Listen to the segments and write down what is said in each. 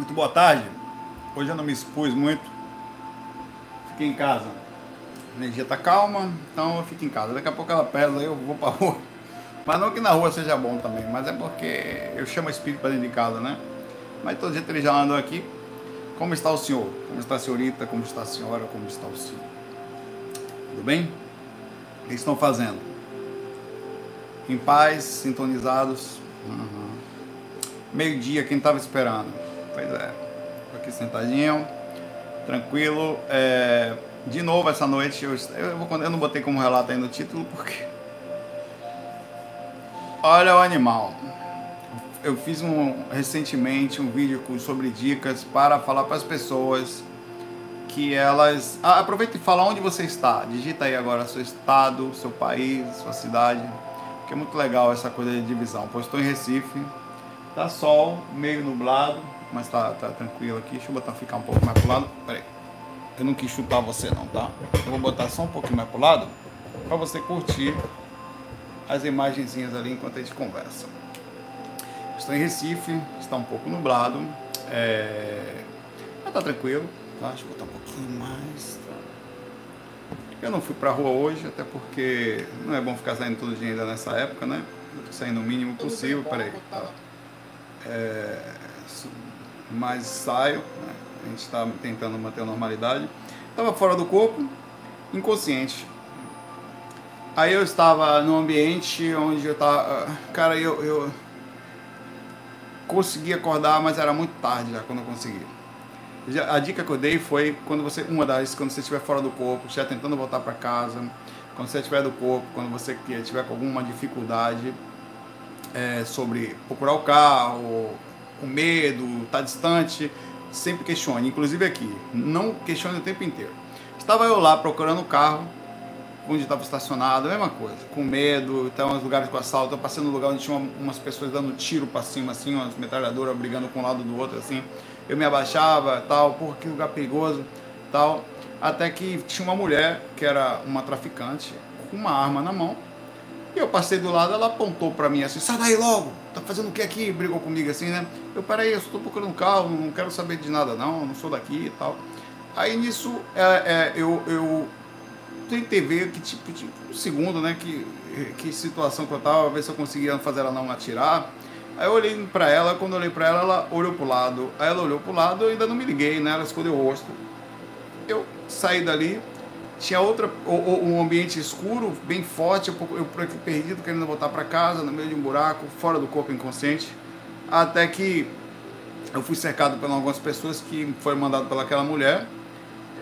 Muito boa tarde. Hoje eu não me expus muito. Fiquei em casa. A energia tá calma, então eu fico em casa. Daqui a pouco ela pesa, eu vou pra rua. Mas não que na rua seja bom também, mas é porque eu chamo o espírito para dentro de casa, né? Mas todo jeito ele já andou aqui. Como está o senhor? Como está a senhorita? Como está a senhora? Como está o senhor? Tudo bem? O que estão fazendo? Em paz, sintonizados? Uhum. Meio-dia, quem estava esperando? Pois é, tô aqui sentadinho, tranquilo. É, de novo essa noite, eu, eu, vou, eu não botei como relato aí no título porque. Olha o animal. Eu fiz um, recentemente um vídeo sobre dicas para falar para as pessoas que elas. Ah, aproveita e fala onde você está. Digita aí agora seu estado, seu país, sua cidade. Que é muito legal essa coisa de divisão. Pois estou em Recife, tá sol, meio nublado mas tá, tá tranquilo aqui. Deixa eu botar ficar um pouco mais pro lado. Pera aí. Eu não quis chutar você não, tá? Eu vou botar só um pouquinho mais pro lado para você curtir as imagenzinhas ali enquanto a gente conversa. Estou em Recife, está um pouco nublado, é... mas tá tranquilo, tá? Deixa eu botar um pouquinho mais. Eu não fui pra rua hoje, até porque não é bom ficar saindo todo dia ainda nessa época, né? Eu tô saindo o mínimo possível, peraí. Tá? É mas saio, né? a gente está tentando manter a normalidade. Estava fora do corpo, inconsciente. Aí eu estava num ambiente onde eu estava. Cara, eu, eu consegui acordar, mas era muito tarde já quando eu consegui. A dica que eu dei foi quando você, uma das, quando você estiver fora do corpo, estiver tentando voltar para casa, quando você estiver do corpo, quando você estiver com alguma dificuldade é, sobre procurar o carro, com medo, está distante, sempre questione, inclusive aqui, não questione o tempo inteiro. Estava eu lá procurando o carro, onde estava estacionado, a mesma coisa, com medo, então uns lugares com assalto, eu passei no lugar onde tinha umas pessoas dando tiro para cima, assim, umas metralhadoras brigando com um lado do outro, assim, eu me abaixava, tal, por que lugar perigoso, tal, até que tinha uma mulher, que era uma traficante, com uma arma na mão, eu passei do lado, ela apontou para mim assim, sai daí logo, tá fazendo o que aqui? Brigou comigo assim, né? Eu, peraí, eu só tô procurando um carro, não quero saber de nada não, não sou daqui e tal. Aí nisso, é, é, eu, eu tentei ver que tipo, tipo, um segundo, né, que, que situação que eu tava, ver se eu conseguia fazer ela não atirar. Aí eu olhei para ela, quando eu olhei para ela, ela olhou pro lado. Aí ela olhou pro lado, eu ainda não me liguei, né? Ela escondeu o rosto. Eu saí dali, tinha outra, um ambiente escuro, bem forte, eu, eu perdido, querendo voltar para casa, no meio de um buraco, fora do corpo inconsciente, até que eu fui cercado por algumas pessoas que foram mandadas pelaquela mulher,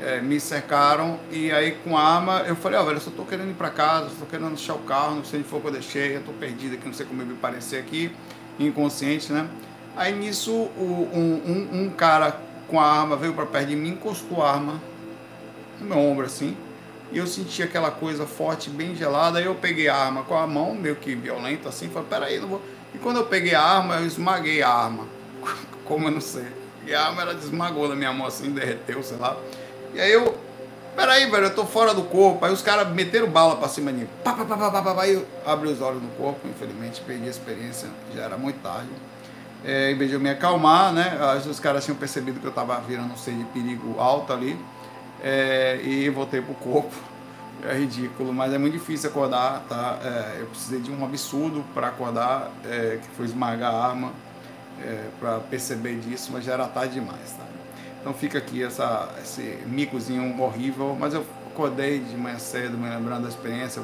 é, me cercaram e aí com a arma eu falei, ó, oh, velho, eu só tô querendo ir para casa, só tô querendo deixar o carro, não sei onde foi que eu deixei, eu tô perdido aqui, não sei como eu me parecer aqui, inconsciente, né? Aí nisso um, um, um cara com a arma veio para perto de mim, encostou a arma no meu ombro assim, e eu senti aquela coisa forte, bem gelada. Aí eu peguei a arma com a mão, meio que violento assim, falei, peraí, não vou. E quando eu peguei a arma, eu esmaguei a arma. Como eu não sei. E a arma ela desmagou na minha mão assim, derreteu, sei lá. E aí eu, peraí, velho, eu tô fora do corpo. Aí os caras meteram bala pra cima de mim. Aí eu abri os olhos no corpo, infelizmente, perdi a experiência, já era muito tarde. É, em vez de eu me acalmar, né? Os caras tinham percebido que eu tava virando um ser de perigo alto ali é, e voltei pro corpo. É ridículo, mas é muito difícil acordar, tá? É, eu precisei de um absurdo para acordar, é, que foi esmagar a arma, é, para perceber disso, mas já era tarde demais, tá? Então fica aqui essa, esse micozinho horrível, mas eu acordei de manhã cedo, me lembrando da experiência.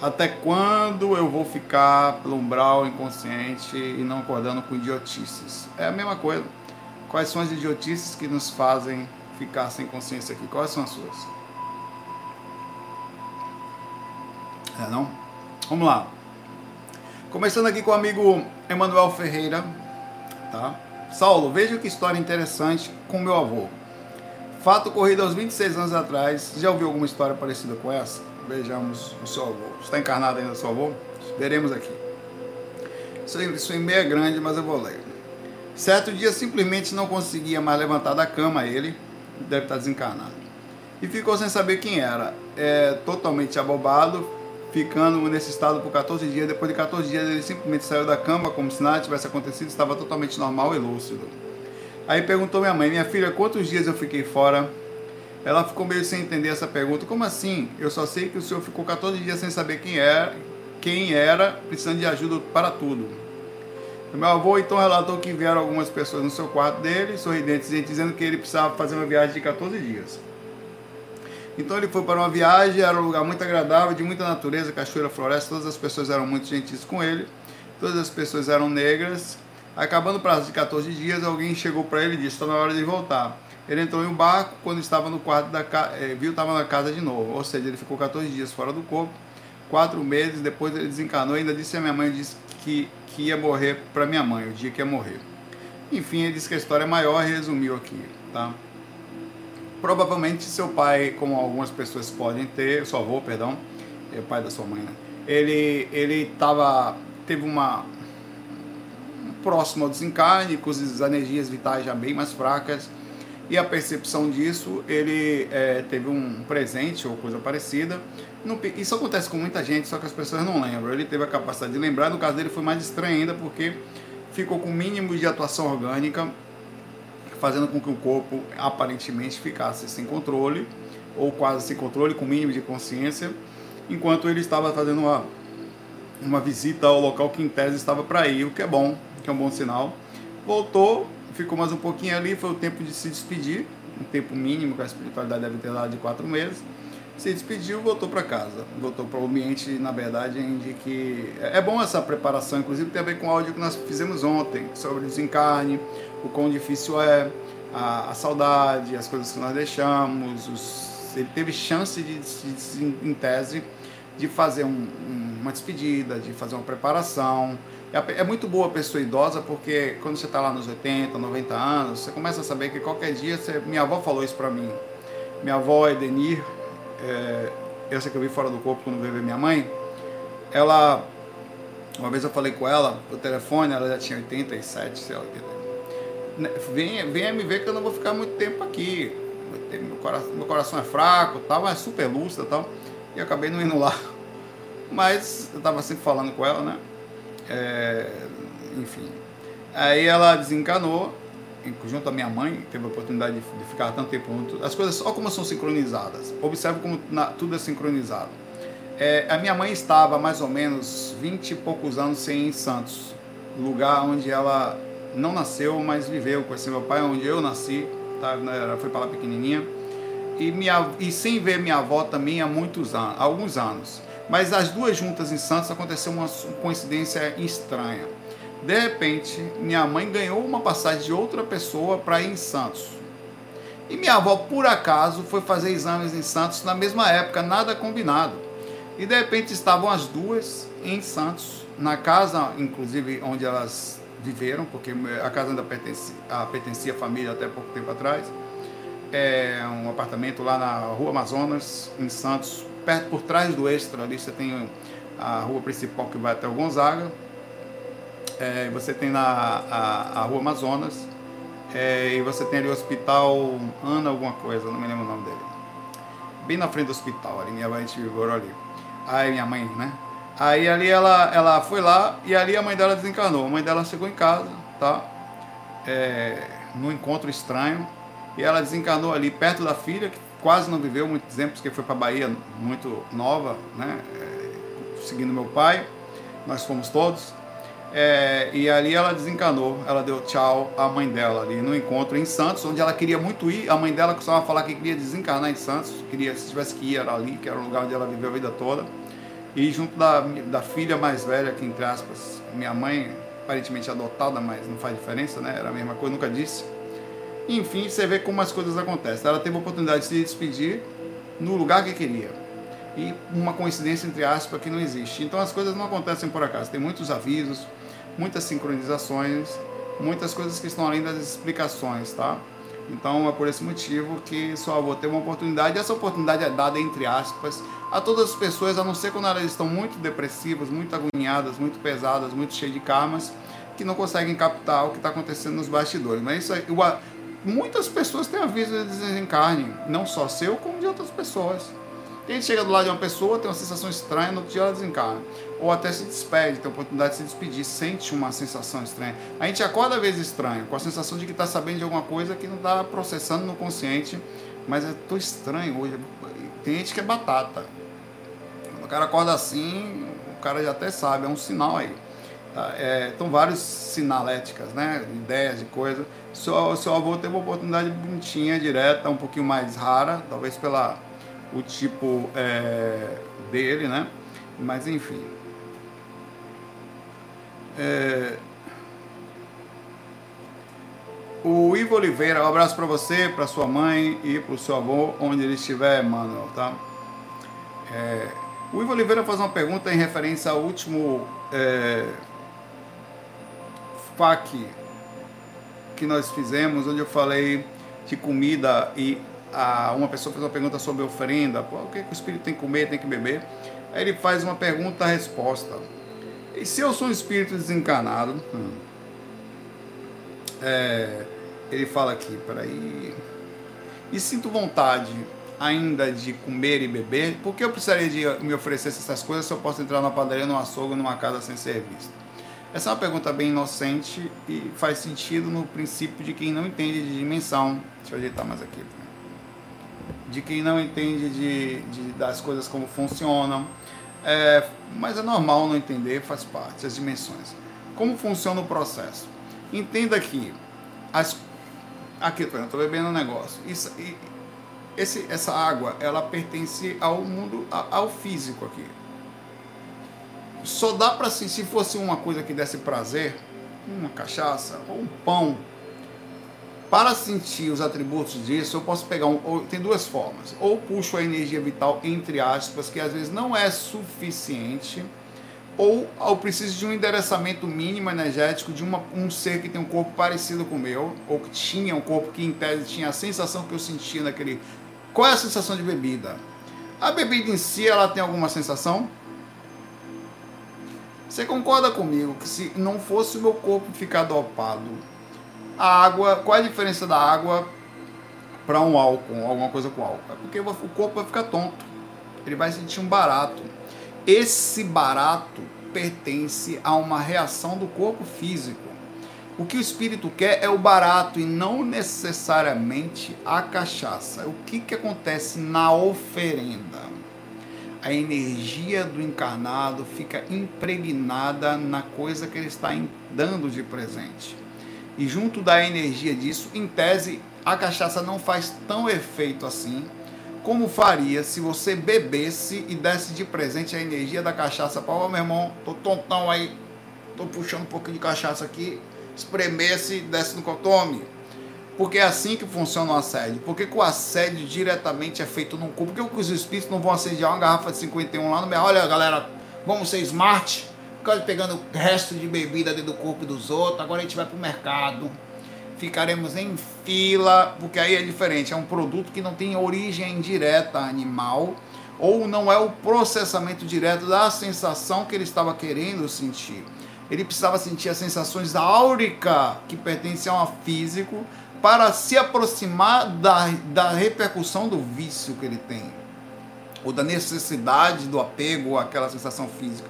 Até quando eu vou ficar pelo umbral inconsciente e não acordando com idiotices? É a mesma coisa. Quais são as idiotices que nos fazem ficar sem consciência aqui? Quais são as suas? É, não? Vamos lá. Começando aqui com o amigo Emanuel Ferreira, tá? Saulo, veja que história interessante com meu avô. Fato ocorrido aos 26 anos atrás. Já ouviu alguma história parecida com essa? Vejamos o seu avô. Está encarnado ainda o seu avô? Veremos aqui. Isso, isso em meio é grande, mas eu vou ler. Certo dia simplesmente não conseguia mais levantar da cama ele, deve estar desencarnado. E ficou sem saber quem era. É, totalmente abobado, ficando nesse estado por 14 dias. Depois de 14 dias, ele simplesmente saiu da cama como se nada tivesse acontecido, estava totalmente normal e lúcido. Aí perguntou minha mãe: Minha filha, quantos dias eu fiquei fora? Ela ficou meio sem entender essa pergunta. Como assim? Eu só sei que o senhor ficou 14 dias sem saber quem era, quem era, precisando de ajuda para tudo. Meu avô então relatou que vieram algumas pessoas no seu quarto dele, sorridentes, dizendo que ele precisava fazer uma viagem de 14 dias. Então ele foi para uma viagem, era um lugar muito agradável, de muita natureza, cachoeira, floresta, todas as pessoas eram muito gentis com ele, todas as pessoas eram negras. Acabando o prazo de 14 dias, alguém chegou para ele e disse: está na hora de voltar. Ele entrou em um barco, quando estava no quarto da casa, eh, viu estava na casa de novo. Ou seja, ele ficou 14 dias fora do corpo, quatro meses, depois ele desencarnou ainda disse a minha mãe disse que, que ia morrer para minha mãe, o dia que ia morrer. Enfim, ele disse que a história é maior e resumiu aqui, tá? Provavelmente seu pai, como algumas pessoas podem ter, seu avô, perdão, é o pai da sua mãe, né? Ele ele tava teve uma próximo ao desencarne, com as energias vitais já bem mais fracas, e a percepção disso, ele é, teve um presente ou coisa parecida. Isso acontece com muita gente, só que as pessoas não lembram. Ele teve a capacidade de lembrar, no caso dele foi mais estranho ainda, porque ficou com mínimo de atuação orgânica, fazendo com que o corpo aparentemente ficasse sem controle, ou quase sem controle, com mínimo de consciência, enquanto ele estava fazendo uma, uma visita ao local que em tese estava para ir, o que é bom, que é um bom sinal. Voltou, ficou mais um pouquinho ali, foi o tempo de se despedir, um tempo mínimo que a espiritualidade deve ter dado de quatro meses. Se despediu, voltou para casa, voltou para o ambiente, na verdade, em que é bom essa preparação, inclusive tem a ver com o áudio que nós fizemos ontem sobre o desencarne, o quão difícil é, a, a saudade, as coisas que nós deixamos. Os, ele teve chance de, de, de, em tese, de fazer um, uma despedida, de fazer uma preparação, é, é muito boa a pessoa idosa porque quando você está lá nos 80, 90 anos, você começa a saber que qualquer dia, você, minha avó falou isso para mim. Minha avó, Edenir, é, essa que eu vi fora do corpo quando veio minha mãe, ela, uma vez eu falei com ela, o telefone, ela já tinha 87, sei lá, venha, venha me ver que eu não vou ficar muito tempo aqui. Meu coração, meu coração é fraco, tal, mas super lúcida tal. E acabei não indo lá. Mas eu estava sempre falando com ela, né? É, enfim. Aí ela desencanou, junto à minha mãe, teve a oportunidade de, de ficar tanto tempo junto. As coisas, olha como são sincronizadas. Observe como na, tudo é sincronizado. É, a minha mãe estava mais ou menos 20 e poucos anos sem em Santos, lugar onde ela não nasceu, mas viveu. Conheci meu pai onde eu nasci, tá? ela foi para lá pequenininha. E, minha, e sem ver minha avó também há muitos anos, alguns anos. Mas as duas juntas em Santos aconteceu uma coincidência estranha. De repente, minha mãe ganhou uma passagem de outra pessoa para ir em Santos. E minha avó, por acaso, foi fazer exames em Santos na mesma época, nada combinado. E de repente estavam as duas em Santos, na casa, inclusive, onde elas viveram, porque a casa ainda pertencia, pertencia à família até pouco tempo atrás. É um apartamento lá na Rua Amazonas, em Santos, perto por trás do Extra, ali você tem a rua principal que vai até o Gonzaga, é, você tem na, a, a Rua Amazonas, é, e você tem ali o Hospital Ana alguma coisa, não me lembro o nome dele. Bem na frente do hospital, ali, minha mãe morou ali. Aí minha mãe, né? Aí ali ela, ela foi lá e ali a mãe dela desencarnou. A mãe dela chegou em casa, tá? É, num encontro estranho. E ela desencarnou ali perto da filha, que quase não viveu muito tempo, porque foi para Bahia muito nova, né? É, seguindo meu pai, nós fomos todos. É, e ali ela desencanou, ela deu tchau à mãe dela ali no encontro em Santos, onde ela queria muito ir. A mãe dela costumava falar que queria desencarnar em Santos, queria, se tivesse que ir, era ali, que era o lugar onde ela viveu a vida toda. E junto da, da filha mais velha, que entre aspas, minha mãe, aparentemente adotada, mas não faz diferença, né? Era a mesma coisa, nunca disse enfim, você vê como as coisas acontecem. Ela teve a oportunidade de se despedir no lugar que queria. E uma coincidência, entre aspas, que não existe. Então as coisas não acontecem por acaso. Tem muitos avisos, muitas sincronizações, muitas coisas que estão além das explicações, tá? Então é por esse motivo que sua avó teve uma oportunidade. Essa oportunidade é dada, entre aspas, a todas as pessoas, a não ser quando elas estão muito depressivas, muito agoniadas, muito pesadas, muito cheias de karmas, que não conseguem captar o que está acontecendo nos bastidores. Mas isso, muitas pessoas têm aviso de desencarne, não só seu, como de outras pessoas. gente chega do lado de uma pessoa, tem uma sensação estranha, no outro dia ela desencarna. Ou até se despede, tem a oportunidade de se despedir, sente uma sensação estranha. A gente acorda às vezes estranho, com a sensação de que está sabendo de alguma coisa que não está processando no consciente, mas é tão estranho hoje. Tem gente que é batata. Quando o cara acorda assim, o cara já até sabe, é um sinal aí. Tá? É, então, vários sinaléticas, né? ideias de coisas. Seu, seu avô teve uma oportunidade bonitinha, direta, um pouquinho mais rara, talvez pela o tipo é, dele, né? Mas enfim. É... O Ivo Oliveira, um abraço para você, para sua mãe e para o seu avô, onde ele estiver, Manuel, tá? É... O Ivo Oliveira faz uma pergunta em referência ao último é... FAQ que nós fizemos, onde eu falei de comida e a, uma pessoa fez uma pergunta sobre oferenda, o que, que o espírito tem que comer, tem que beber. Aí ele faz uma pergunta-resposta. E se eu sou um espírito desencarnado, hum, é, ele fala aqui, peraí, e sinto vontade ainda de comer e beber, por que eu precisaria de me oferecer essas coisas se eu posso entrar na padaria, numa açougue, numa casa sem ser visto? Essa é uma pergunta bem inocente e faz sentido no princípio de quem não entende de dimensão. Deixa eu ajeitar mais aqui de quem não entende de, de das coisas como funcionam. É, mas é normal não entender, faz parte, as dimensões. Como funciona o processo? Entenda que as, aqui, eu estou bebendo um negócio. Isso, esse, essa água, ela pertence ao mundo, ao físico aqui. Só dá para, se fosse uma coisa que desse prazer, uma cachaça ou um pão, para sentir os atributos disso, eu posso pegar um. Ou, tem duas formas. Ou puxo a energia vital, entre aspas, que às vezes não é suficiente, ou eu preciso de um endereçamento mínimo energético de uma, um ser que tem um corpo parecido com o meu, ou que tinha um corpo que em tese tinha a sensação que eu sentia naquele. Qual é a sensação de bebida? A bebida em si, ela tem alguma sensação? Você concorda comigo que se não fosse o meu corpo ficar dopado, a água, qual é a diferença da água para um álcool, alguma coisa com álcool? É porque o corpo vai ficar tonto. Ele vai sentir um barato. Esse barato pertence a uma reação do corpo físico. O que o espírito quer é o barato e não necessariamente a cachaça. O que, que acontece na oferenda? A energia do encarnado fica impregnada na coisa que ele está dando de presente. E junto da energia disso, em tese, a cachaça não faz tão efeito assim como faria se você bebesse e desse de presente a energia da cachaça para, oh, meu irmão, tô tontão aí, tô puxando um pouquinho de cachaça aqui, espremesse e desce no cotome. Porque é assim que funciona o assédio. Porque o assédio diretamente é feito num corpo. Por que os espíritos não vão assediar uma garrafa de 51 lá no meio? Olha, galera, vamos ser smart Ficava pegando resto de bebida dentro do corpo dos outros. Agora a gente vai para o mercado. Ficaremos em fila, porque aí é diferente. É um produto que não tem origem direta animal ou não é o processamento direto da sensação que ele estava querendo sentir. Ele precisava sentir as sensações áurica que pertencem ao físico para se aproximar da, da repercussão do vício que ele tem, ou da necessidade do apego àquela sensação física.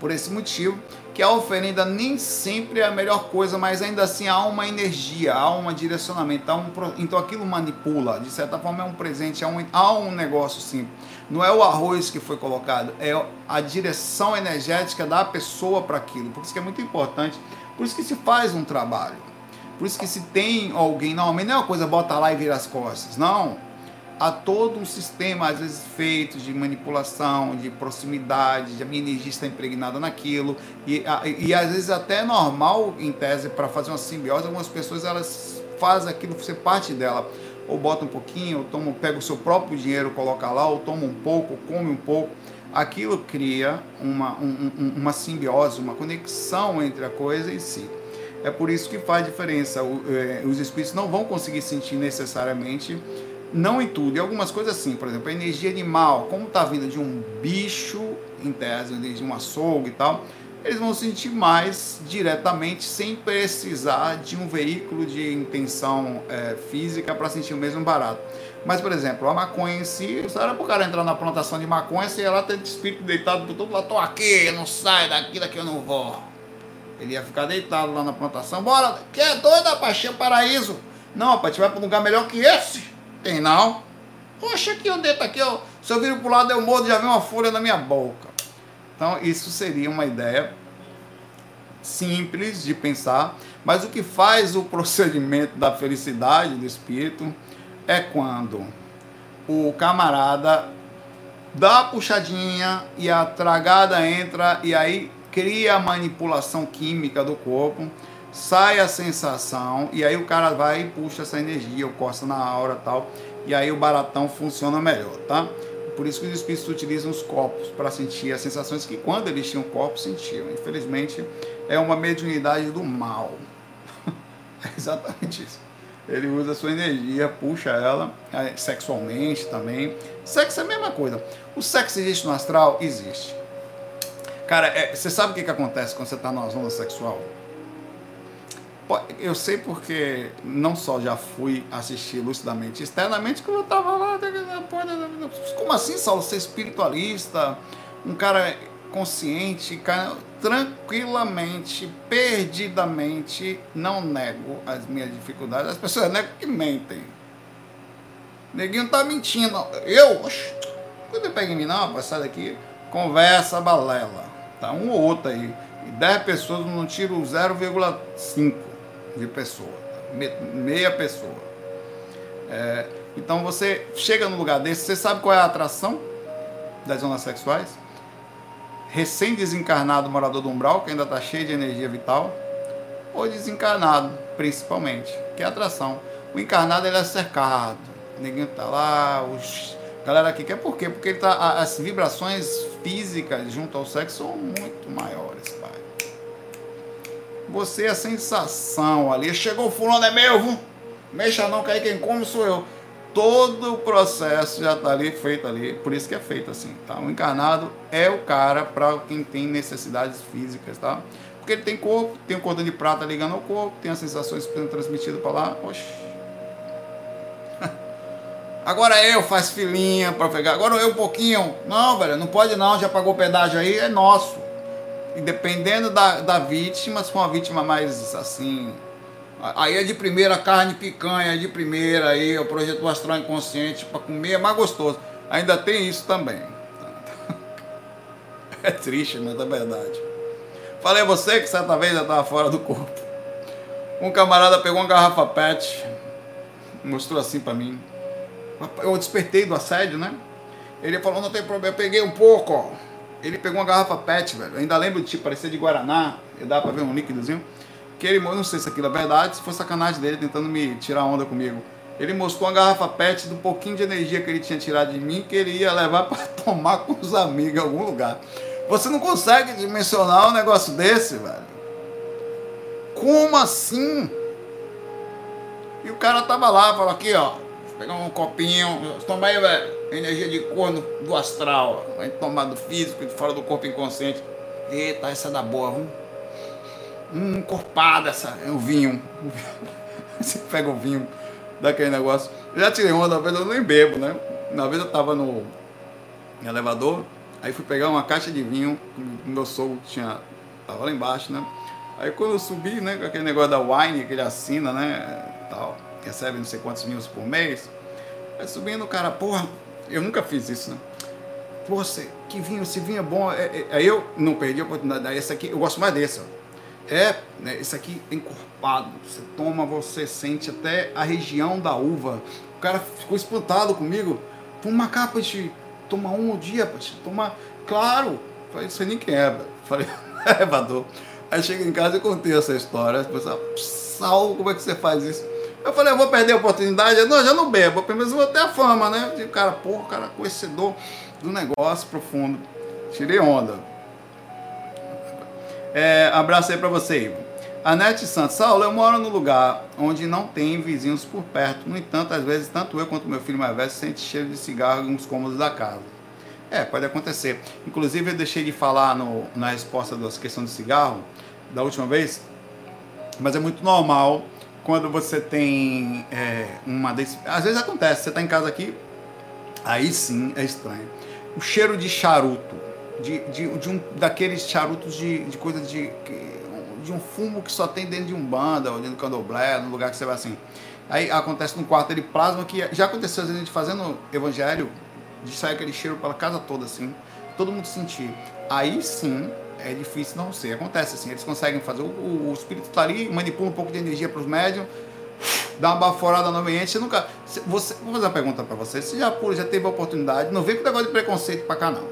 Por esse motivo, que a oferenda nem sempre é a melhor coisa, mas ainda assim há uma energia, há um direcionamento, há um, então aquilo manipula, de certa forma é um presente, há um, há um negócio sim. Não é o arroz que foi colocado, é a direção energética da pessoa para aquilo. Por isso que é muito importante, por isso que se faz um trabalho. Por isso que se tem alguém, normalmente não é uma coisa bota lá e vira as costas, não há todo um sistema, às vezes, feito de manipulação, de proximidade, de a minha energia está impregnada naquilo, e, e às vezes até é normal, em tese, para fazer uma simbiose, algumas pessoas elas fazem aquilo ser parte dela. Ou bota um pouquinho, ou toma, pega o seu próprio dinheiro, coloca lá, ou toma um pouco, come um pouco. Aquilo cria uma, um, uma simbiose, uma conexão entre a coisa e si. É por isso que faz diferença. É, os espíritos não vão conseguir sentir necessariamente não em tudo, em algumas coisas sim, por exemplo, a energia animal, como está vindo de um bicho, em tese, de um açougue e tal, eles vão sentir mais diretamente, sem precisar de um veículo de intenção é, física para sentir o mesmo barato. Mas, por exemplo, a maconha em si, se era pro cara entrar na plantação de maconha, você ia lá ter espírito deitado por todo lado, tô aqui, não sai daqui, daqui eu não vou. Ele ia ficar deitado lá na plantação, bora, que é doido, rapaz, cheio paraíso. Não, rapaz, a gente vai para um lugar melhor que esse. Tem não. Poxa, aqui eu deito aqui, ó. Se eu viro pro lado, eu mordo, já vem uma folha na minha boca. Então, isso seria uma ideia simples de pensar, mas o que faz o procedimento da felicidade do espírito é quando o camarada dá a puxadinha e a tragada entra e aí cria a manipulação química do corpo, sai a sensação e aí o cara vai e puxa essa energia, o costa na aura tal, e aí o baratão funciona melhor, tá? Por isso que os espíritos utilizam os corpos para sentir as sensações que quando eles tinham corpo sentiam. Infelizmente é uma mediunidade do mal. é exatamente isso. Ele usa a sua energia, puxa ela é, sexualmente também. Sexo é a mesma coisa. O sexo existe no astral? Existe. Cara, é, você sabe o que, que acontece quando você está numa zona sexual? Eu sei porque não só já fui assistir lucidamente, externamente, como eu estava lá. Como assim, Saulo? Ser espiritualista, um cara consciente, tranquilamente, perdidamente, não nego as minhas dificuldades. As pessoas negam que mentem. Neguinho tá mentindo. Eu, quando eu pego em mim, não, rapaz, sai daqui, conversa balela. Tá um ou outro aí. E 10 pessoas não tiro 0,5 de pessoa. Meia pessoa. É, então você chega num lugar desse, você sabe qual é a atração das zonas sexuais? recém-desencarnado morador do umbral, que ainda está cheio de energia vital, ou desencarnado, principalmente, que é atração. O encarnado ele é cercado, neguinho está lá, os galera aqui quer por quê? Porque tá, as vibrações físicas junto ao sexo são muito maiores, pai. Você, a sensação ali, chegou fulano é meu, viu? mexa não, que aí quem come sou eu todo o processo já está ali feito ali, por isso que é feito assim, tá? O encarnado é o cara para quem tem necessidades físicas, tá? Porque ele tem corpo, tem o cordão de prata ligando ao corpo, tem as sensações sendo transmitidas para lá, oxe. Agora eu faz filinha para pegar, agora eu um pouquinho. Não, velho, não pode não, já pagou pedágio aí, é nosso. E dependendo da, da vítima, se for uma vítima mais assim, Aí é de primeira carne picanha, é de primeira, aí o projeto astral inconsciente para comer é mais gostoso. Ainda tem isso também. É triste, mas é verdade. Falei a você que certa vez eu estava fora do corpo. Um camarada pegou uma garrafa PET, mostrou assim para mim. Eu despertei do assédio, né? Ele falou, não tem problema, eu peguei um pouco, ó. Ele pegou uma garrafa PET, velho. Eu ainda lembro de tipo, parecer de Guaraná, e dá para ver um líquidozinho que ele, não sei se aquilo é verdade, se foi sacanagem dele tentando me tirar onda comigo. Ele mostrou uma garrafa PET do pouquinho de energia que ele tinha tirado de mim, que ele ia levar para tomar com os amigos em algum lugar. Você não consegue dimensionar um negócio desse, velho. Como assim? E o cara tava lá, falou aqui, ó, pegar um copinho, toma aí, velho, energia de corno do astral, vai tomar do físico, de fora do corpo inconsciente. Eita, essa é da boa, vamos um encorpado essa, é o vinho. Você pega o vinho daquele negócio. Já tirei uma da vez, eu nem bebo, né? Uma vez eu tava no, elevador, aí fui pegar uma caixa de vinho, meu sogro tinha, tava lá embaixo, né? Aí quando eu subi, né, com aquele negócio da wine que ele assina, né, tal, recebe não sei quantos vinhos por mês, aí subindo o cara, porra, eu nunca fiz isso, né? Porra, que vinho, esse vinho é bom. É, é, aí eu não perdi a oportunidade, esse aqui, eu gosto mais desse, ó. É, né, isso aqui é encorpado. Você toma, você sente até a região da uva. O cara ficou espantado comigo. Uma capa de tomar um dia, poxa, tomar. Claro! Falei, sei nem quem é, Falei, é, Vador. Aí chega em casa e contei essa história. As pessoas, Saulo, como é que você faz isso? Eu falei, eu vou perder a oportunidade. Não, já não bebo, pelo menos vou ter a fama, né? O cara, porra, cara conhecedor do negócio profundo. Tirei onda. É, abraço aí para você, Ivo. Anete Santos, Saulo, eu moro num lugar onde não tem vizinhos por perto. No entanto, às vezes, tanto eu quanto meu filho mais velho sente cheiro de cigarro em uns cômodos da casa. É, pode acontecer. Inclusive, eu deixei de falar no, na resposta da questão do cigarro da última vez, mas é muito normal quando você tem é, uma. Às vezes acontece, você está em casa aqui, aí sim é estranho. O cheiro de charuto, de, de, de um daqueles charutos de, de coisa de. de um fumo que só tem dentro de um banda, ou dentro do candomblé, no lugar que você vai assim. Aí acontece no quarto ele plasma, que já aconteceu a gente fazendo evangelho, de sair aquele cheiro pela casa toda, assim, todo mundo sentir. Aí sim é difícil não ser. Acontece assim, eles conseguem fazer. O, o, o espírito está ali, manipula um pouco de energia para os médiums, dá uma baforada no ambiente. Você nunca. Você, vou fazer uma pergunta para você. Você já, já teve a oportunidade, não vem com negócio de preconceito para cá, não.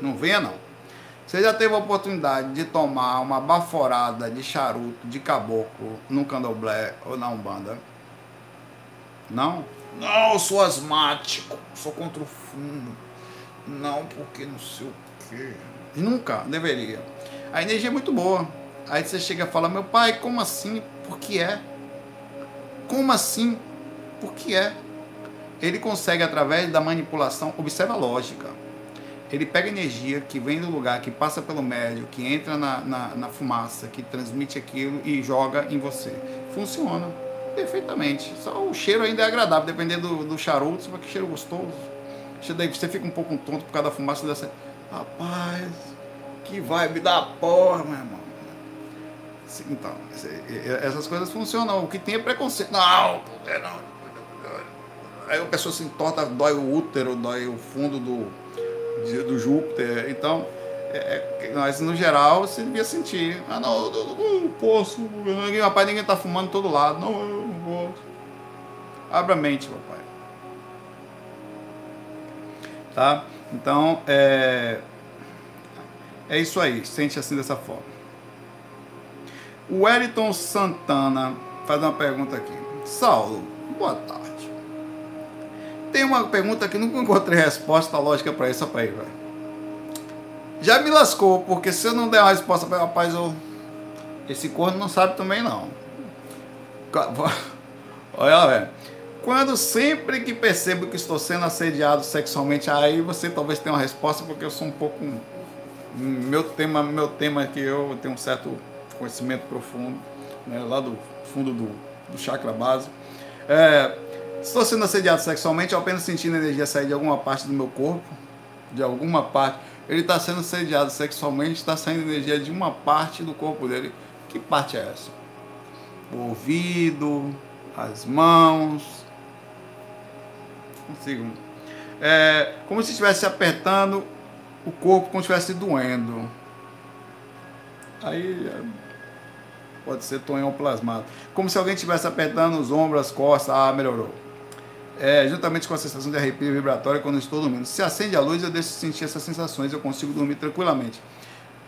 Não venha, não. Você já teve a oportunidade de tomar uma baforada de charuto, de caboclo, no candomblé ou na Umbanda? Não? Não, eu sou asmático, sou contra o fumo. Não, porque não sei o Nunca, deveria. A energia é muito boa. Aí você chega e fala, meu pai, como assim? Por que é? Como assim? Por que é? Ele consegue, através da manipulação, observa a lógica. Ele pega energia que vem do lugar, que passa pelo médio, que entra na, na, na fumaça, que transmite aquilo e joga em você. Funciona perfeitamente. Só o cheiro ainda é agradável, dependendo do, do charuto, você vai que cheiro gostoso. Você fica um pouco tonto por causa da fumaça dessa. Rapaz, que vibe da porra, meu irmão. Então, essas coisas funcionam. O que tem é preconceito. Não, não. Aí a pessoa se entorta, dói o útero, dói o fundo do, do Júpiter. Então, é, é, nós no geral você devia sentir. Ah, não, eu não posso. Ninguém, rapaz, ninguém tá fumando todo lado. Não, eu não posso. Abra a mente, papai. Tá? Então, é, é isso aí. Sente assim dessa forma. O Wellington Santana faz uma pergunta aqui. Saulo, boa tarde. Tem uma pergunta que nunca encontrei resposta lógica para isso, rapaz, velho já me lascou, porque se eu não der uma resposta para rapaz, eu, esse corno não sabe também não. Olha, velho. Quando sempre que percebo que estou sendo assediado sexualmente, aí você talvez tenha uma resposta, porque eu sou um pouco. Meu tema, meu tema é que eu tenho um certo conhecimento profundo, né, lá do fundo do, do chakra base. É, estou sendo assediado sexualmente, apenas sentindo energia sair de alguma parte do meu corpo, de alguma parte ele está sendo sediado sexualmente, está saindo energia de uma parte do corpo dele. Que parte é essa? O ouvido, as mãos. Consigo. É como se estivesse apertando o corpo, como se estivesse doendo. Aí é, pode ser tonhão plasmado. Como se alguém estivesse apertando os ombros, as costas. Ah, melhorou é, juntamente com a sensação de arrepio vibratório quando estou dormindo. Se acende a luz, eu deixo de sentir essas sensações, eu consigo dormir tranquilamente.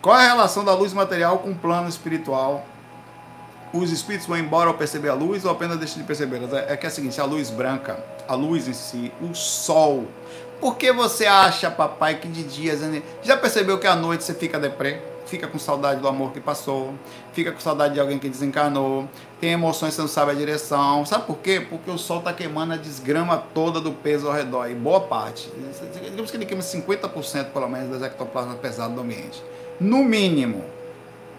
Qual é a relação da luz material com o plano espiritual? Os espíritos vão embora ao perceber a luz ou apenas deixam de perceber? É que é o seguinte, a luz branca, a luz em si, o sol. Por que você acha, papai, que de dias... Já percebeu que à noite você fica deprê? fica com saudade do amor que passou, fica com saudade de alguém que desencarnou, tem emoções que você não sabe a direção. Sabe por quê? Porque o sol está queimando a desgrama toda do peso ao redor, e boa parte. Digamos que ele queima 50% pelo menos das ectoplasmas pesadas do ambiente. No mínimo,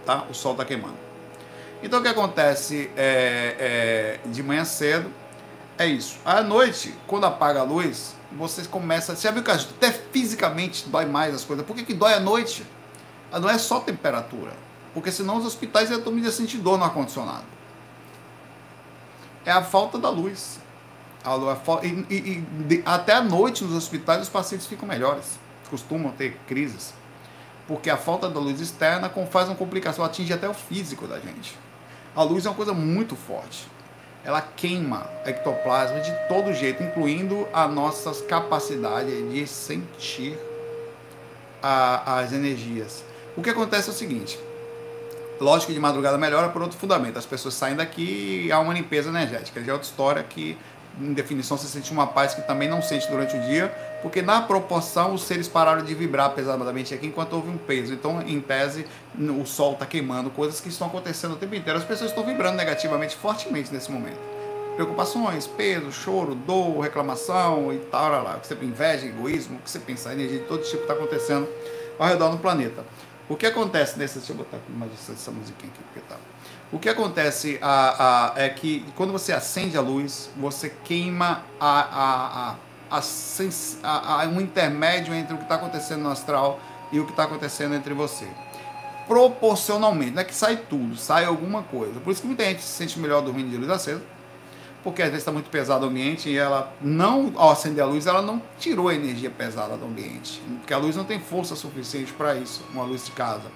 tá? o sol está queimando. Então o que acontece é, é, de manhã cedo é isso. À noite, quando apaga a luz, você começa. Você já viu que até fisicamente dói mais as coisas. Por que, que dói à noite? Ah, não é só temperatura, porque senão os hospitais iam sentir dor no ar-condicionado. É a falta da luz. A luz e, e, e até à noite nos hospitais os pacientes ficam melhores, costumam ter crises, porque a falta da luz externa faz uma complicação, atinge até o físico da gente. A luz é uma coisa muito forte. Ela queima ectoplasma de todo jeito, incluindo a nossa capacidade de sentir a, as energias. O que acontece é o seguinte: lógico que de madrugada melhora por outro fundamento. As pessoas saem daqui e há uma limpeza energética. Já é outra história que, em definição, você sente uma paz que também não sente durante o dia, porque na proporção os seres pararam de vibrar pesadamente aqui enquanto houve um peso. Então, em tese, o sol está queimando, coisas que estão acontecendo o tempo inteiro. As pessoas estão vibrando negativamente fortemente nesse momento. preocupações, peso, choro, dor, reclamação e tal, lá, lá. que você inveja, egoísmo, o que você pensa, energia de todo tipo está acontecendo ao redor do planeta. O que acontece nesse. Deixa eu botar mais essa musiquinha aqui, porque tá. O que acontece a, a, é que quando você acende a luz, você queima a, um intermédio entre o que está acontecendo no astral e o que está acontecendo entre você. Proporcionalmente, não é que sai tudo, sai alguma coisa. Por isso que muita gente se sente melhor dormindo de luz acesa, porque às vezes está muito pesado o ambiente e ela não, ao acender a luz, ela não tirou a energia pesada do ambiente, porque a luz não tem força suficiente para isso, uma luz de casa.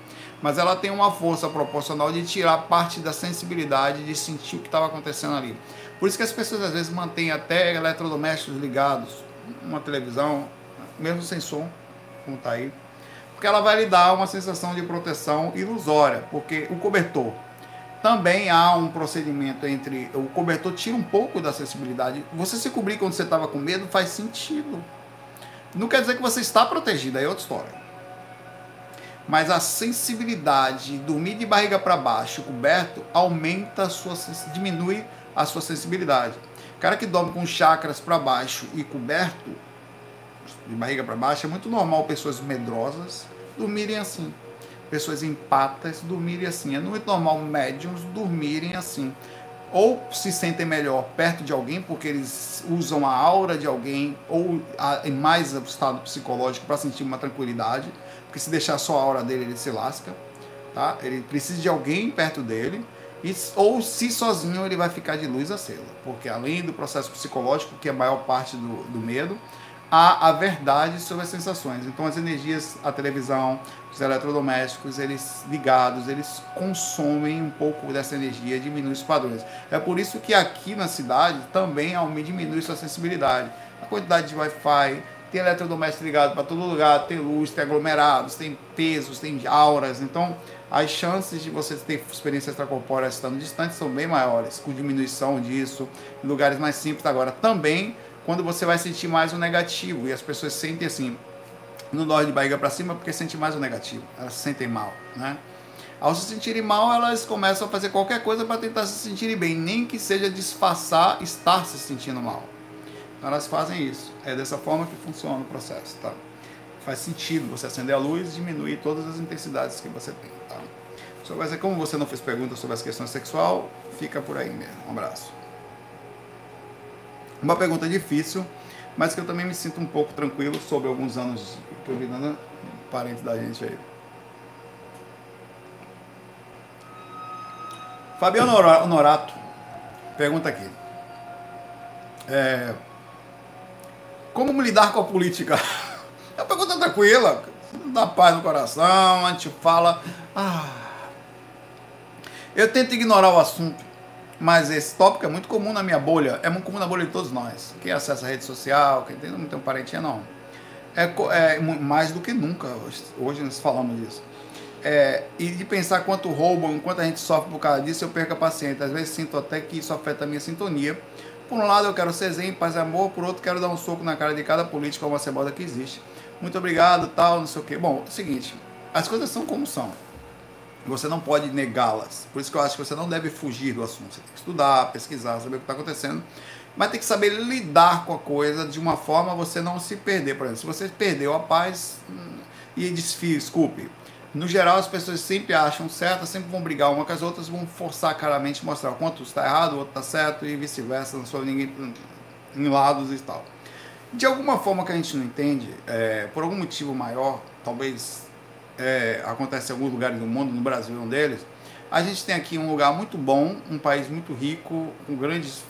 Mas ela tem uma força proporcional de tirar parte da sensibilidade de sentir o que estava acontecendo ali. Por isso que as pessoas às vezes mantêm até eletrodomésticos ligados, uma televisão, mesmo sem som, como está aí, porque ela vai lhe dar uma sensação de proteção ilusória, porque o cobertor também há um procedimento entre. O cobertor tira um pouco da sensibilidade. Você se cobrir quando você estava com medo faz sentido. Não quer dizer que você está protegido, aí é outra história. Mas a sensibilidade, dormir de barriga para baixo, coberto, aumenta a sua diminui a sua sensibilidade. O cara que dorme com chakras para baixo e coberto, de barriga para baixo, é muito normal pessoas medrosas dormirem assim pessoas empatas dormirem assim. É muito normal médiums dormirem assim. Ou se sentem melhor perto de alguém, porque eles usam a aura de alguém, ou em mais estado psicológico para sentir uma tranquilidade. Porque se deixar só a aura dele, ele se lasca. Tá? Ele precisa de alguém perto dele. E, ou se sozinho ele vai ficar de luz acesa. Porque além do processo psicológico, que é a maior parte do, do medo, há a verdade sobre as sensações. Então as energias, a televisão, os eletrodomésticos, eles ligados, eles consomem um pouco dessa energia, diminuem os padrões. É por isso que aqui na cidade também diminui sua sensibilidade. A quantidade de Wi-Fi, tem eletrodoméstico ligado para todo lugar, tem luz, tem aglomerados, tem pesos, tem auras. Então, as chances de você ter experiência extracorpórea estando distante são bem maiores, com diminuição disso, em lugares mais simples. Agora, também quando você vai sentir mais o negativo, e as pessoas sentem assim, não dói de barriga para cima porque sentem mais o negativo, elas se sentem mal, né? Ao se sentirem mal, elas começam a fazer qualquer coisa para tentar se sentirem bem, nem que seja disfarçar estar se sentindo mal. Então elas fazem isso. É dessa forma que funciona o processo, tá? Faz sentido você acender a luz e diminuir todas as intensidades que você tem, tá? Sobre, como você não fez perguntas sobre as questões sexual, fica por aí mesmo. Um abraço. Uma pergunta difícil, mas que eu também me sinto um pouco tranquilo sobre alguns anos que eu vi dando parente da gente aí. Fabiano Honorato pergunta aqui. É, como lidar com a política? É uma pergunta tranquila, dá paz no coração, a gente fala. Ah, eu tento ignorar o assunto mas esse tópico é muito comum na minha bolha, é muito comum na bolha de todos nós. Quem acessa a rede social, quem tem, não tem um parentinho, não. É, é, mais do que nunca, hoje nós falamos disso. É, e de pensar quanto roubam, quanto a gente sofre por causa disso, eu perco a paciência. Às vezes sinto até que isso afeta a minha sintonia. Por um lado eu quero ser zen, paz e amor, por outro quero dar um soco na cara de cada político, uma cebola que existe. Muito obrigado, tal, não sei o quê. Bom, é o seguinte, as coisas são como são. Você não pode negá-las. Por isso que eu acho que você não deve fugir do assunto. Você tem que estudar, pesquisar, saber o que está acontecendo. Mas tem que saber lidar com a coisa de uma forma você não se perder. Por exemplo, se você perdeu a paz hum, e desfio, desculpe. No geral, as pessoas sempre acham certo, sempre vão brigar uma com as outras, vão forçar claramente mostrar o quanto está errado, o outro está certo e vice-versa, não sou ninguém em lados e tal. De alguma forma que a gente não entende, é, por algum motivo maior, talvez é, acontece em alguns lugares do mundo, no Brasil é um deles, a gente tem aqui um lugar muito bom, um país muito rico, com grandes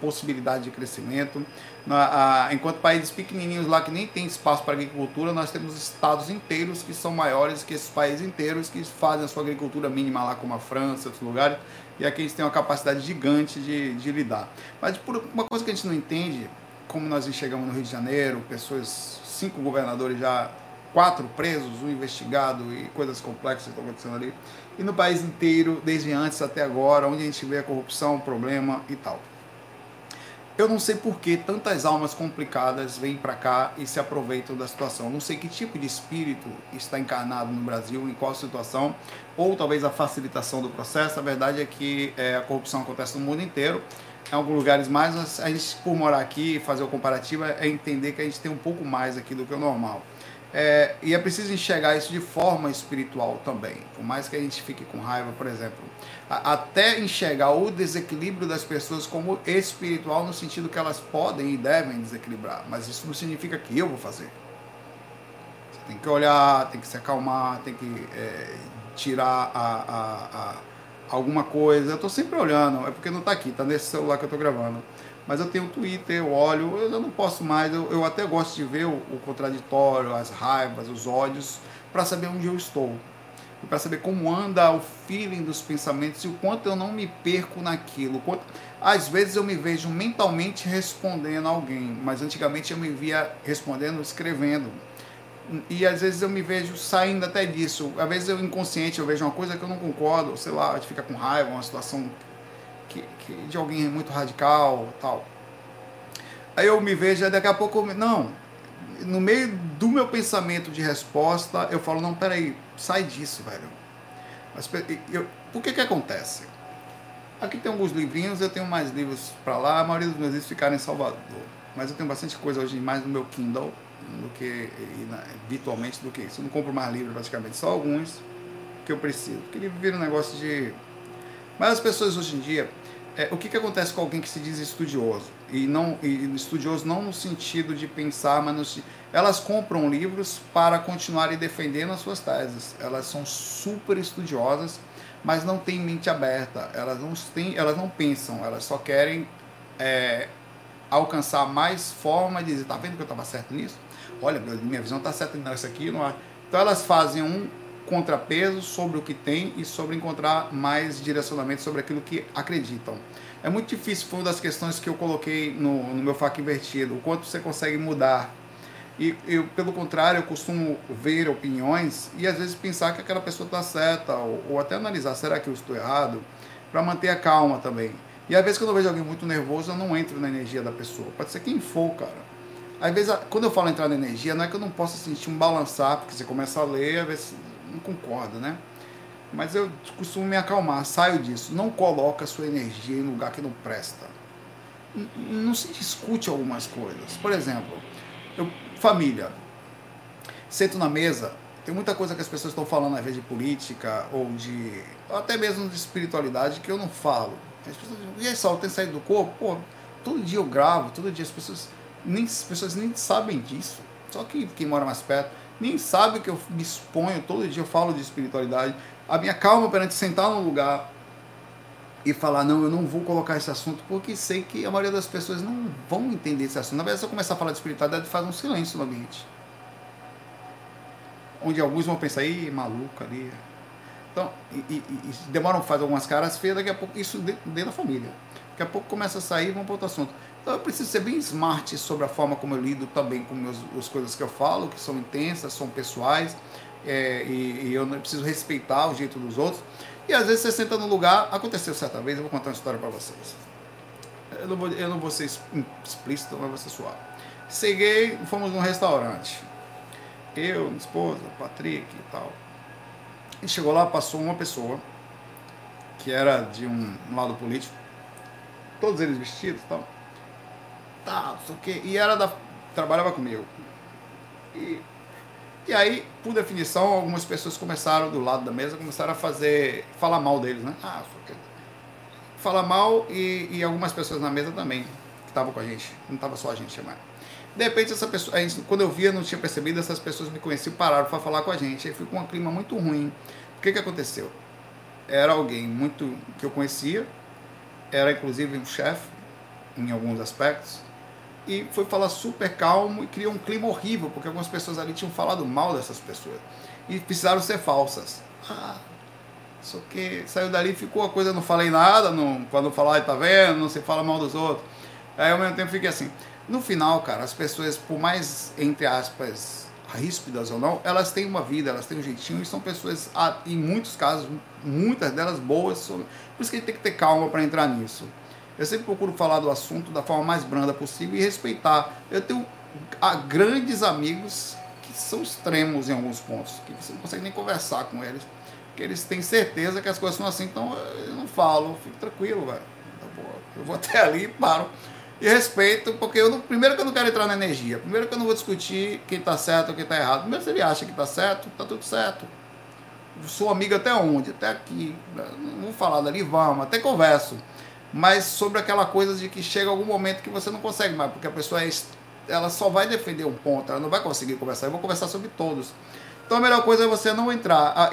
possibilidades de crescimento. Na, a, enquanto países pequenininhos lá que nem tem espaço para agricultura, nós temos estados inteiros que são maiores que esses países inteiros que fazem a sua agricultura mínima lá, como a França, outros lugares, e aqui eles têm uma capacidade gigante de, de lidar. Mas por uma coisa que a gente não entende, como nós chegamos no Rio de Janeiro, pessoas, cinco governadores já quatro presos, um investigado e coisas complexas estão acontecendo ali. E no país inteiro, desde antes até agora, onde a gente vê a corrupção, problema e tal. Eu não sei por que tantas almas complicadas vêm para cá e se aproveitam da situação. Não sei que tipo de espírito está encarnado no Brasil, em qual situação, ou talvez a facilitação do processo. A verdade é que é, a corrupção acontece no mundo inteiro em alguns lugares mais, a gente, por morar aqui, fazer o comparativo, é entender que a gente tem um pouco mais aqui do que o normal. É, e é preciso enxergar isso de forma espiritual também. Por mais que a gente fique com raiva, por exemplo, a, até enxergar o desequilíbrio das pessoas como espiritual, no sentido que elas podem e devem desequilibrar. Mas isso não significa que eu vou fazer. Você tem que olhar, tem que se acalmar, tem que é, tirar a, a, a alguma coisa. Eu estou sempre olhando, é porque não está aqui, está nesse celular que eu estou gravando. Mas eu tenho Twitter, eu olho, eu não posso mais, eu, eu até gosto de ver o, o contraditório, as raivas, os ódios, para saber onde eu estou. Para saber como anda o feeling dos pensamentos e o quanto eu não me perco naquilo. Quanto... Às vezes eu me vejo mentalmente respondendo a alguém, mas antigamente eu me via respondendo, escrevendo e às vezes eu me vejo saindo até disso. Às vezes eu inconsciente, eu vejo uma coisa que eu não concordo, sei lá, a gente fica com raiva, uma situação que, que de alguém muito radical, tal. Aí eu me vejo, daqui a pouco, não, no meio do meu pensamento de resposta, eu falo, não, peraí, sai disso, velho. Mas eu, por que que acontece? Aqui tem alguns livrinhos, eu tenho mais livros para lá, a maioria dos meus livros ficaram em Salvador. Mas eu tenho bastante coisa hoje mais no meu Kindle do que virtualmente do que isso. Eu não compro mais livros praticamente, só alguns que eu preciso. Porque livro vira um negócio de. Mas as pessoas hoje em dia, é, o que, que acontece com alguém que se diz estudioso? E não e estudioso não no sentido de pensar, mas no, elas compram livros para continuarem defendendo as suas teses. Elas são super estudiosas, mas não têm mente aberta. Elas não têm, elas não pensam, elas só querem é, alcançar mais forma de dizer, tá vendo que eu estava certo nisso? olha, minha visão está certa nessa aqui. Não há. Então elas fazem um contrapeso sobre o que tem e sobre encontrar mais direcionamento sobre aquilo que acreditam. É muito difícil, foi uma das questões que eu coloquei no, no meu faca invertido, o quanto você consegue mudar. E eu, pelo contrário, eu costumo ver opiniões e às vezes pensar que aquela pessoa está certa, ou, ou, até analisar, será que eu estou errado? Para manter a calma também. E às vezes quando eu vejo alguém muito nervoso, eu não entro na energia da pessoa. Pode ser quem for, cara. Às vezes, quando eu falo entrar na energia, não é que eu não possa sentir um balançar, porque você começa a ler, às vezes não concorda, né? Mas eu costumo me acalmar, saio disso. Não coloca sua energia em lugar que não presta. Não se discute algumas coisas. Por exemplo, eu, família. Sento na mesa, tem muita coisa que as pessoas estão falando, às vezes, de política ou de. Ou até mesmo de espiritualidade que eu não falo. As pessoas dizem, e aí, Saulo, tem saído do corpo? Pô, todo dia eu gravo, todo dia as pessoas nem, as pessoas nem sabem disso. Só que quem mora mais perto nem sabe que eu me exponho, todo dia eu falo de espiritualidade. A minha calma perante sentar num lugar e falar, não, eu não vou colocar esse assunto, porque sei que a maioria das pessoas não vão entender esse assunto. Na verdade, se eu começar a falar de espiritualidade, faz um silêncio no ambiente. Onde alguns vão pensar, ih, maluco ali. Então, e, e, e demoram a fazer algumas caras feias, daqui a pouco, isso dentro da família. Daqui a pouco começa a sair e vão para outro assunto. Então eu preciso ser bem smart sobre a forma como eu lido também com meus, as coisas que eu falo, que são intensas, são pessoais, é, e, e, eu não preciso respeitar o jeito dos outros. E às vezes você senta no lugar, aconteceu certa vez, eu vou contar uma história para vocês. Eu não, vou, eu não vou ser explícito, mas vou ser suave. Cheguei, fomos num restaurante. Eu, minha esposa, Patrick e tal. E chegou lá, passou uma pessoa que era de um, um lado político, todos eles vestidos e tal tal, não sei o quê. E era da. trabalhava comigo. E, e aí, por definição, algumas pessoas começaram do lado da mesa, começaram a fazer. falar mal deles, né? Ah, falar mal e, e algumas pessoas na mesa também, que estavam com a gente. Não estava só a gente chamando. De repente, essa pessoa, gente, quando eu via, não tinha percebido, essas pessoas me conheciam, pararam para falar com a gente. Aí ficou um clima muito ruim. O que, que aconteceu? Era alguém muito que eu conhecia, era inclusive um chefe em alguns aspectos, e foi falar super calmo e criou um clima horrível, porque algumas pessoas ali tinham falado mal dessas pessoas e precisaram ser falsas. Ah, só que saiu dali ficou a coisa, não falei nada, não, quando falar, tá vendo, não se fala mal dos outros. Aí ao mesmo tempo fiquei assim. No final, cara, as pessoas, por mais, entre aspas, ríspidas ou não, elas têm uma vida, elas têm um jeitinho e são pessoas, em muitos casos, muitas delas boas. Por isso que a gente tem que ter calma para entrar nisso. Eu sempre procuro falar do assunto da forma mais branda possível e respeitar. Eu tenho grandes amigos que são extremos em alguns pontos, que você não consegue nem conversar com eles, porque eles têm certeza que as coisas são assim, então eu não falo, fico tranquilo, velho. Tá Eu vou até ali e paro. E respeito, porque eu não, primeiro que eu não quero entrar na energia. Primeiro que eu não vou discutir quem está certo ou quem está errado. Primeiro se ele acha que está certo, está tudo certo. Sou amigo até onde? Até aqui. Não vou falar dali, vamos, até converso. Mas sobre aquela coisa de que chega algum momento que você não consegue mais, porque a pessoa é, ela só vai defender um ponto, ela não vai conseguir conversar. Eu vou conversar sobre todos. Então a melhor coisa é você não entrar. Ah,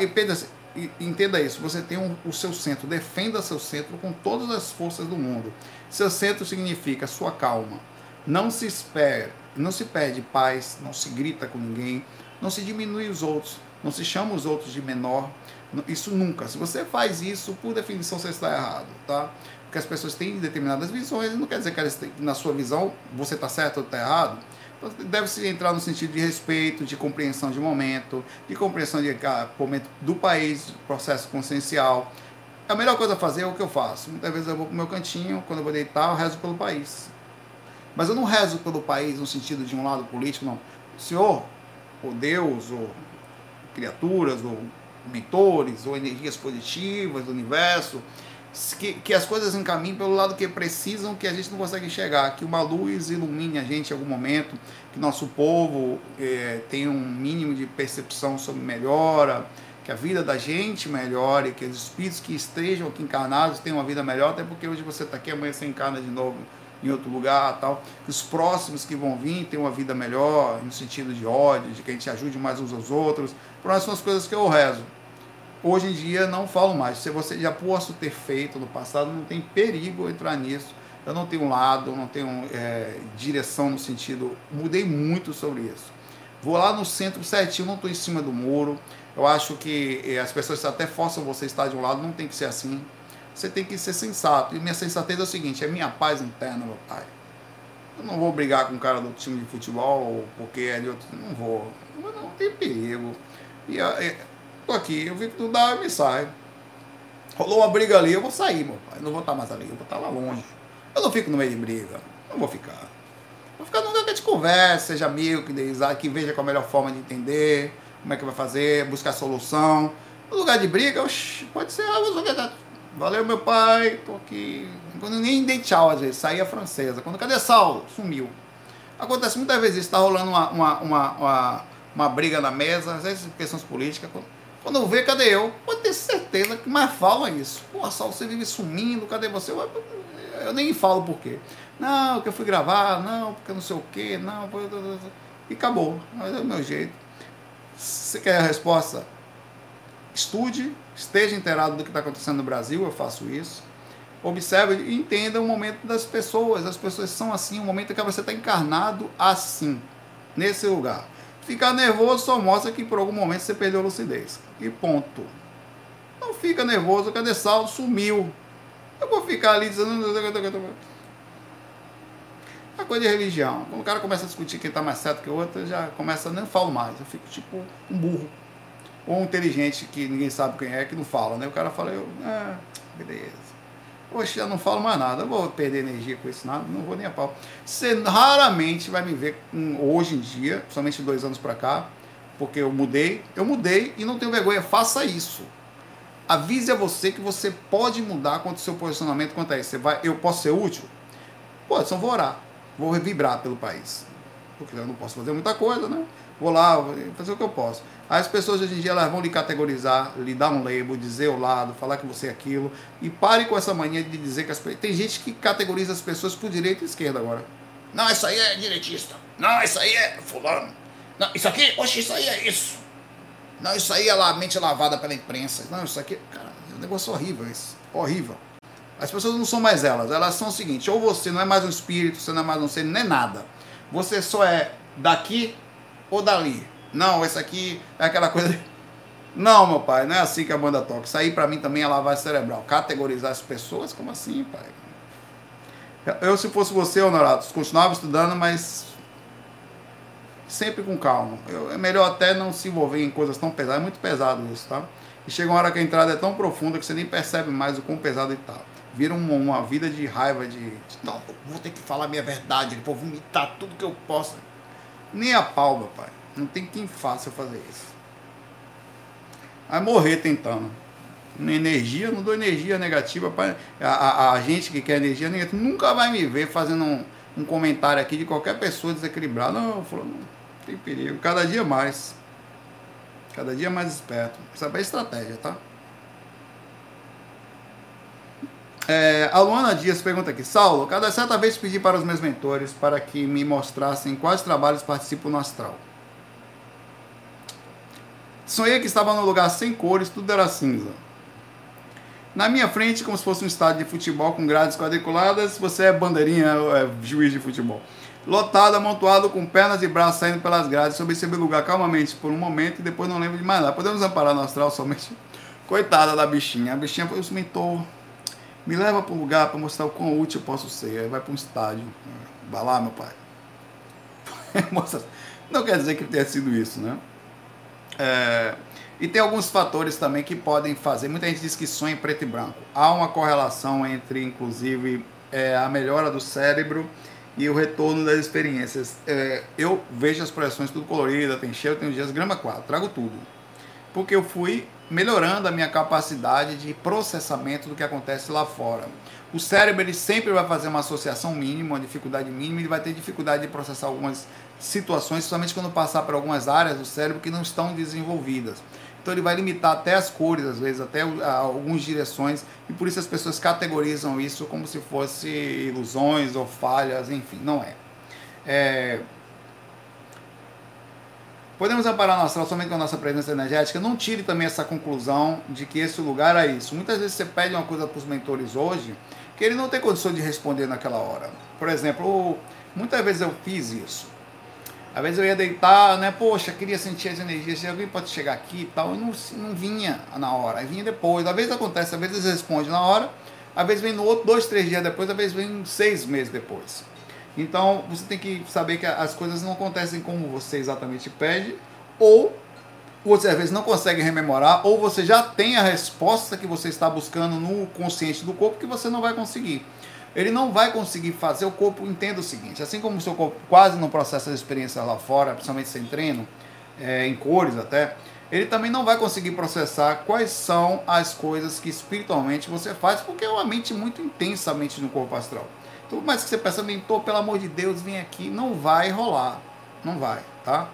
entenda isso, você tem um, o seu centro, defenda seu centro com todas as forças do mundo. Seu centro significa sua calma. Não se espere, não se pede paz, não se grita com ninguém, não se diminui os outros, não se chama os outros de menor. Isso nunca. Se você faz isso, por definição você está errado, tá? Porque as pessoas têm determinadas visões, não quer dizer que elas, na sua visão você está certo ou está errado. Então, deve-se entrar no sentido de respeito, de compreensão de momento, de compreensão de ah, momento do país, processo consciencial. A melhor coisa a fazer é o que eu faço. Muitas vezes eu vou para o meu cantinho, quando eu vou deitar, eu rezo pelo país. Mas eu não rezo pelo país no sentido de um lado político, não. Senhor, ou Deus, ou criaturas, ou mentores, ou energias positivas do universo, que, que as coisas encaminhem pelo lado que precisam, que a gente não consegue enxergar, que uma luz ilumine a gente em algum momento, que nosso povo é, tenha um mínimo de percepção sobre melhora, que a vida da gente melhore, que os espíritos que estejam aqui encarnados tenham uma vida melhor, até porque hoje você está aqui, amanhã você encarna de novo em outro lugar, tal. Que os próximos que vão vir tenham uma vida melhor, no sentido de ódio, de que a gente ajude mais uns aos outros. Próximas coisas que eu rezo. Hoje em dia não falo mais. Se você já posso ter feito no passado, não tem perigo entrar nisso. Eu não tenho lado, não tenho é, direção no sentido. Mudei muito sobre isso. Vou lá no centro certinho, não estou em cima do muro. Eu acho que é, as pessoas até forçam você a estar de um lado, não tem que ser assim. Você tem que ser sensato. E minha sensatez é o seguinte: é minha paz interna, meu pai. Eu não vou brigar com o cara do time de futebol, porque é de outro. Não vou. Não tem perigo. E, tô aqui, eu vi que tu dá, eu me saio. Rolou uma briga ali, eu vou sair, meu pai. Eu não vou estar mais ali, eu vou estar lá longe. Eu não fico no meio de briga. Não vou ficar. Vou ficar num lugar que a gente converse, seja amigo, que, que veja qual a melhor forma de entender, como é que vai fazer, buscar solução. No lugar de briga, oxi, pode ser, ah, vou Valeu, meu pai, tô aqui. Quando nem dei tchau, às vezes, saía francesa. Quando, cadê Saulo? Sumiu. Acontece muitas vezes isso, tá rolando uma, uma, uma, uma, uma briga na mesa, às vezes questões políticas. Quando ver, cadê eu? Pode ter certeza que mais fala isso. Pô, Saulo, você vive sumindo, cadê você? Eu, eu nem falo por quê. Não, que eu fui gravar, não, porque não sei o quê, não. E acabou. Mas é o meu jeito. Você quer a resposta? Estude, esteja inteirado do que está acontecendo no Brasil, eu faço isso. Observe e entenda o momento das pessoas. As pessoas são assim, o momento em que você está encarnado assim, nesse lugar. Ficar nervoso só mostra que por algum momento você perdeu a lucidez. E ponto. Não fica nervoso, cadê Saulo? Sumiu. Eu vou ficar ali dizendo. A coisa de religião. Quando o cara começa a discutir quem está mais certo que o outro, eu já começa, nem falo mais. Eu fico tipo um burro. Ou um inteligente que ninguém sabe quem é, que não fala, né? O cara fala, eu, ah, beleza. Poxa, já não falo mais nada, eu vou perder energia com isso nada, não vou nem a pau. Você raramente vai me ver hoje em dia, somente dois anos para cá, porque eu mudei, eu mudei e não tenho vergonha, faça isso. Avise a você que você pode mudar quanto ao seu posicionamento quanto a isso. Você vai, eu posso ser útil? Pode, só vou orar, vou vibrar pelo país. Porque eu não posso fazer muita coisa, né? Vou lá, fazer o que eu posso. As pessoas hoje em dia elas vão lhe categorizar, lhe dar um label, dizer o lado, falar que você é aquilo. E pare com essa mania de dizer que as Tem gente que categoriza as pessoas por direita e esquerda agora. Não, isso aí é direitista. Não, isso aí é fulano. Não, isso aqui, oxe, isso aí é isso. Não, isso aí é lá, mente lavada pela imprensa. Não, isso aqui, cara, é um negócio horrível isso. Horrível. As pessoas não são mais elas. Elas são o seguinte: ou você não é mais um espírito, você não é mais um ser, nem nada. Você só é daqui ou dali. Não, esse aqui é aquela coisa. Não, meu pai, não é assim que a banda toca. Isso aí pra mim também é lavagem cerebral. Categorizar as pessoas? Como assim, pai? Eu, se fosse você, Honorato, continuava estudando, mas sempre com calma. Eu, é melhor até não se envolver em coisas tão pesadas. É muito pesado isso, tá? E chega uma hora que a entrada é tão profunda que você nem percebe mais o quão pesado está. Vira uma, uma, vida de raiva, de, de, Não, vou ter que falar a minha verdade, vou vomitar tudo que eu posso. Nem a pau, meu pai. Não tem quem faça fazer isso. Vai morrer tentando. energia, não dou energia negativa para a, a, a, gente que quer energia negativa. Nunca vai me ver fazendo um, um comentário aqui de qualquer pessoa desequilibrada. Não, falou, não tem perigo. Cada dia mais. Cada dia mais esperto. Isso é estratégia, tá? É, a Luana Dias pergunta aqui, Saulo, cada certa vez pedi para os meus mentores para que me mostrassem quais trabalhos participo no astral. Sonhei que estava num lugar sem cores, tudo era cinza. Na minha frente, como se fosse um estádio de futebol com grades quadriculadas, você é bandeirinha, é juiz de futebol. Lotado, amontoado, com pernas e braços saindo pelas grades. Soube esse lugar calmamente por um momento e depois não lembro de mais nada. Podemos amparar no astral somente. Coitada da bichinha. A bichinha foi o mentor. Me leva para um lugar para mostrar o quão útil eu posso ser. Aí vai para um estádio. Vai lá, meu pai. não quer dizer que tenha sido isso, né? É, e tem alguns fatores também que podem fazer. Muita gente diz que sonha em preto e branco. Há uma correlação entre, inclusive, é, a melhora do cérebro e o retorno das experiências. É, eu vejo as projeções tudo colorida, tem cheio, tem dias grama 4, trago tudo. Porque eu fui melhorando a minha capacidade de processamento do que acontece lá fora. O cérebro ele sempre vai fazer uma associação mínima, uma dificuldade mínima, ele vai ter dificuldade de processar algumas situações, somente quando passar por algumas áreas do cérebro que não estão desenvolvidas. Então ele vai limitar até as cores, às vezes, até algumas direções, e por isso as pessoas categorizam isso como se fosse ilusões ou falhas, enfim, não é. é... Podemos amparar nossa somente com a nossa presença energética. Não tire também essa conclusão de que esse lugar é isso. Muitas vezes você pede uma coisa para os mentores hoje que ele não tem condição de responder naquela hora. Por exemplo, muitas vezes eu fiz isso. Às vezes eu ia deitar, né? Poxa, queria sentir as energias. Alguém pode chegar aqui e tal. E não, não vinha na hora. Aí vinha depois. Às vezes acontece, às vezes responde na hora. Às vezes vem no outro, dois, três dias depois. Às vezes vem seis meses depois. Então você tem que saber que as coisas não acontecem como você exatamente pede. Ou você às vezes não consegue rememorar. Ou você já tem a resposta que você está buscando no consciente do corpo que você não vai conseguir ele não vai conseguir fazer o corpo entenda o seguinte, assim como o seu corpo quase não processa as experiências lá fora, principalmente sem treino, é, em cores até, ele também não vai conseguir processar quais são as coisas que espiritualmente você faz, porque é uma mente muito intensamente no corpo astral. Então, mais que você peça, mentor, pelo amor de Deus, vem aqui, não vai rolar, não vai, tá?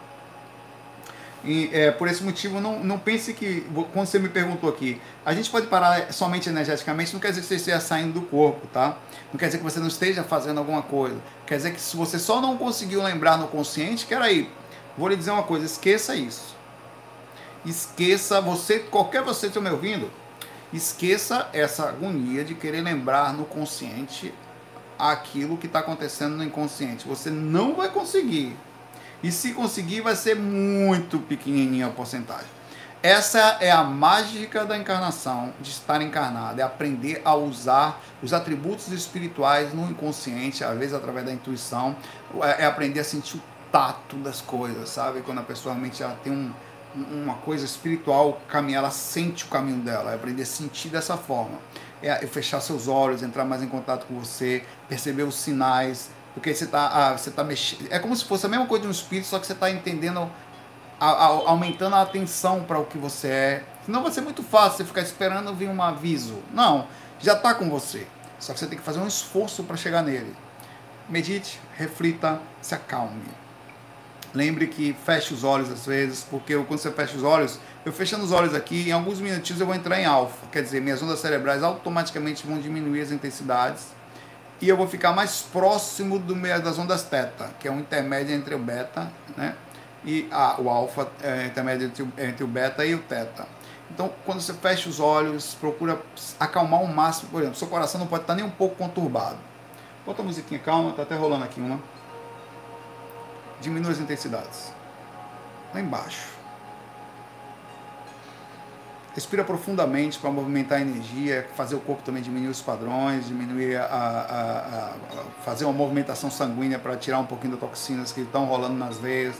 E é, por esse motivo, não, não pense que, quando você me perguntou aqui, a gente pode parar somente energeticamente, não quer dizer que você esteja saindo do corpo, tá? Não quer dizer que você não esteja fazendo alguma coisa. Quer dizer que se você só não conseguiu lembrar no consciente, quer aí, vou lhe dizer uma coisa, esqueça isso. Esqueça, você, qualquer você que me ouvindo, esqueça essa agonia de querer lembrar no consciente aquilo que está acontecendo no inconsciente. Você não vai conseguir. E se conseguir, vai ser muito pequenininha a porcentagem. Essa é a mágica da encarnação, de estar encarnado, é aprender a usar os atributos espirituais no inconsciente, às vezes através da intuição, é, é aprender a sentir o tato das coisas, sabe? Quando a pessoa realmente ela tem um, uma coisa espiritual caminhar, ela sente o caminho dela, é aprender a sentir dessa forma. É fechar seus olhos, entrar mais em contato com você, perceber os sinais, porque você está ah, você tá mexendo. É como se fosse a mesma coisa de um espírito, só que você está entendendo, a, a, aumentando a atenção para o que você é. Senão vai ser muito fácil você ficar esperando vir um aviso. Não, já está com você. Só que você tem que fazer um esforço para chegar nele. Medite, reflita, se acalme. Lembre que feche os olhos às vezes, porque quando você fecha os olhos, eu fechando os olhos aqui, em alguns minutinhos eu vou entrar em alfa. Quer dizer, minhas ondas cerebrais automaticamente vão diminuir as intensidades e eu vou ficar mais próximo do meio das ondas teta, que é um intermédio entre o beta, né? E a, o alfa é intermédio entre, entre o beta e o teta. Então, quando você fecha os olhos, procura acalmar o máximo. Por exemplo, seu coração não pode estar nem um pouco conturbado. Bota a musiquinha calma, tá até rolando aqui uma. Diminui as intensidades. Lá embaixo. Respira profundamente para movimentar a energia, fazer o corpo também diminuir os padrões, diminuir a, a, a fazer uma movimentação sanguínea para tirar um pouquinho das toxinas que estão rolando nas veias.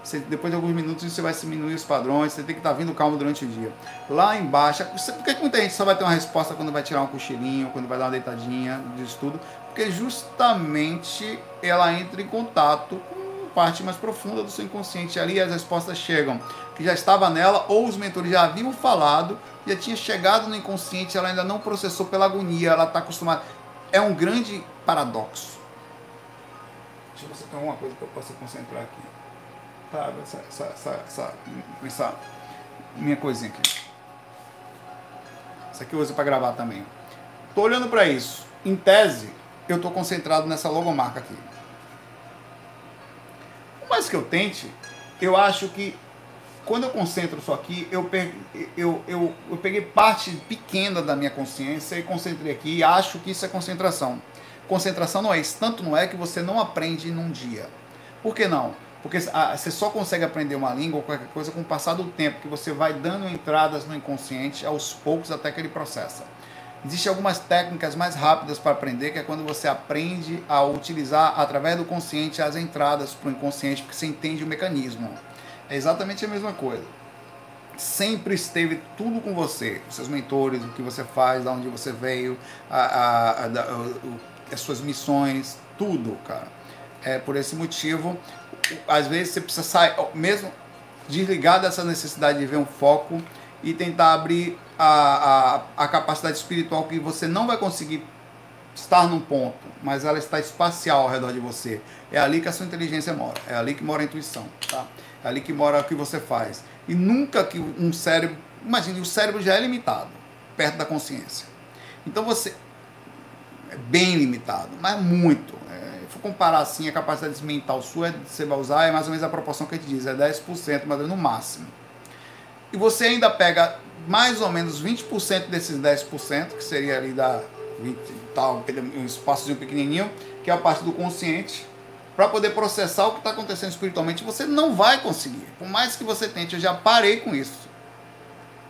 Você, depois de alguns minutos você vai diminuir os padrões, você tem que estar tá vindo calmo durante o dia. Lá embaixo, por que muita gente só vai ter uma resposta quando vai tirar um cochilinho, quando vai dar uma deitadinha disso tudo? Porque justamente ela entra em contato com parte mais profunda do seu inconsciente. Ali as respostas chegam, que já estava nela, ou os mentores já haviam falado, já tinha chegado no inconsciente, ela ainda não processou pela agonia, ela está acostumada. É um grande paradoxo. Deixa eu ver se tem alguma coisa que eu possa concentrar aqui. Tá, essa, essa, essa, essa, minha coisinha aqui. Isso aqui eu uso para gravar também. Tô olhando para isso. Em tese, eu estou concentrado nessa logomarca aqui. Por mais que eu tente, eu acho que quando eu concentro só aqui, eu, eu, eu, eu peguei parte pequena da minha consciência e concentrei aqui e acho que isso é concentração. Concentração não é isso, tanto não é que você não aprende num dia. Por que não? Porque você só consegue aprender uma língua ou qualquer coisa com o passar do tempo, que você vai dando entradas no inconsciente aos poucos até que ele processa. Existem algumas técnicas mais rápidas para aprender, que é quando você aprende a utilizar através do consciente as entradas para o inconsciente, porque você entende o mecanismo. É exatamente a mesma coisa. Sempre esteve tudo com você, seus mentores, o que você faz, de onde você veio, a, a, a, as suas missões, tudo, cara. É por esse motivo, às vezes você precisa sair, mesmo desligar dessa necessidade de ver um foco e tentar abrir a, a, a capacidade espiritual que você não vai conseguir estar num ponto, mas ela está espacial ao redor de você. É ali que a sua inteligência mora, é ali que mora a intuição, tá? Ali que mora o que você faz. E nunca que um cérebro, imagine, o cérebro já é limitado, perto da consciência. Então você é bem limitado, mas muito. É, se for comparar assim, a capacidade mental sua você vai usar é mais ou menos a proporção que a gente diz, é 10%, mas no máximo. E você ainda pega mais ou menos 20% desses 10%, que seria ali da 20 tal, um espaçozinho pequenininho, que é a parte do consciente, para poder processar o que está acontecendo espiritualmente, você não vai conseguir. Por mais que você tente, eu já parei com isso.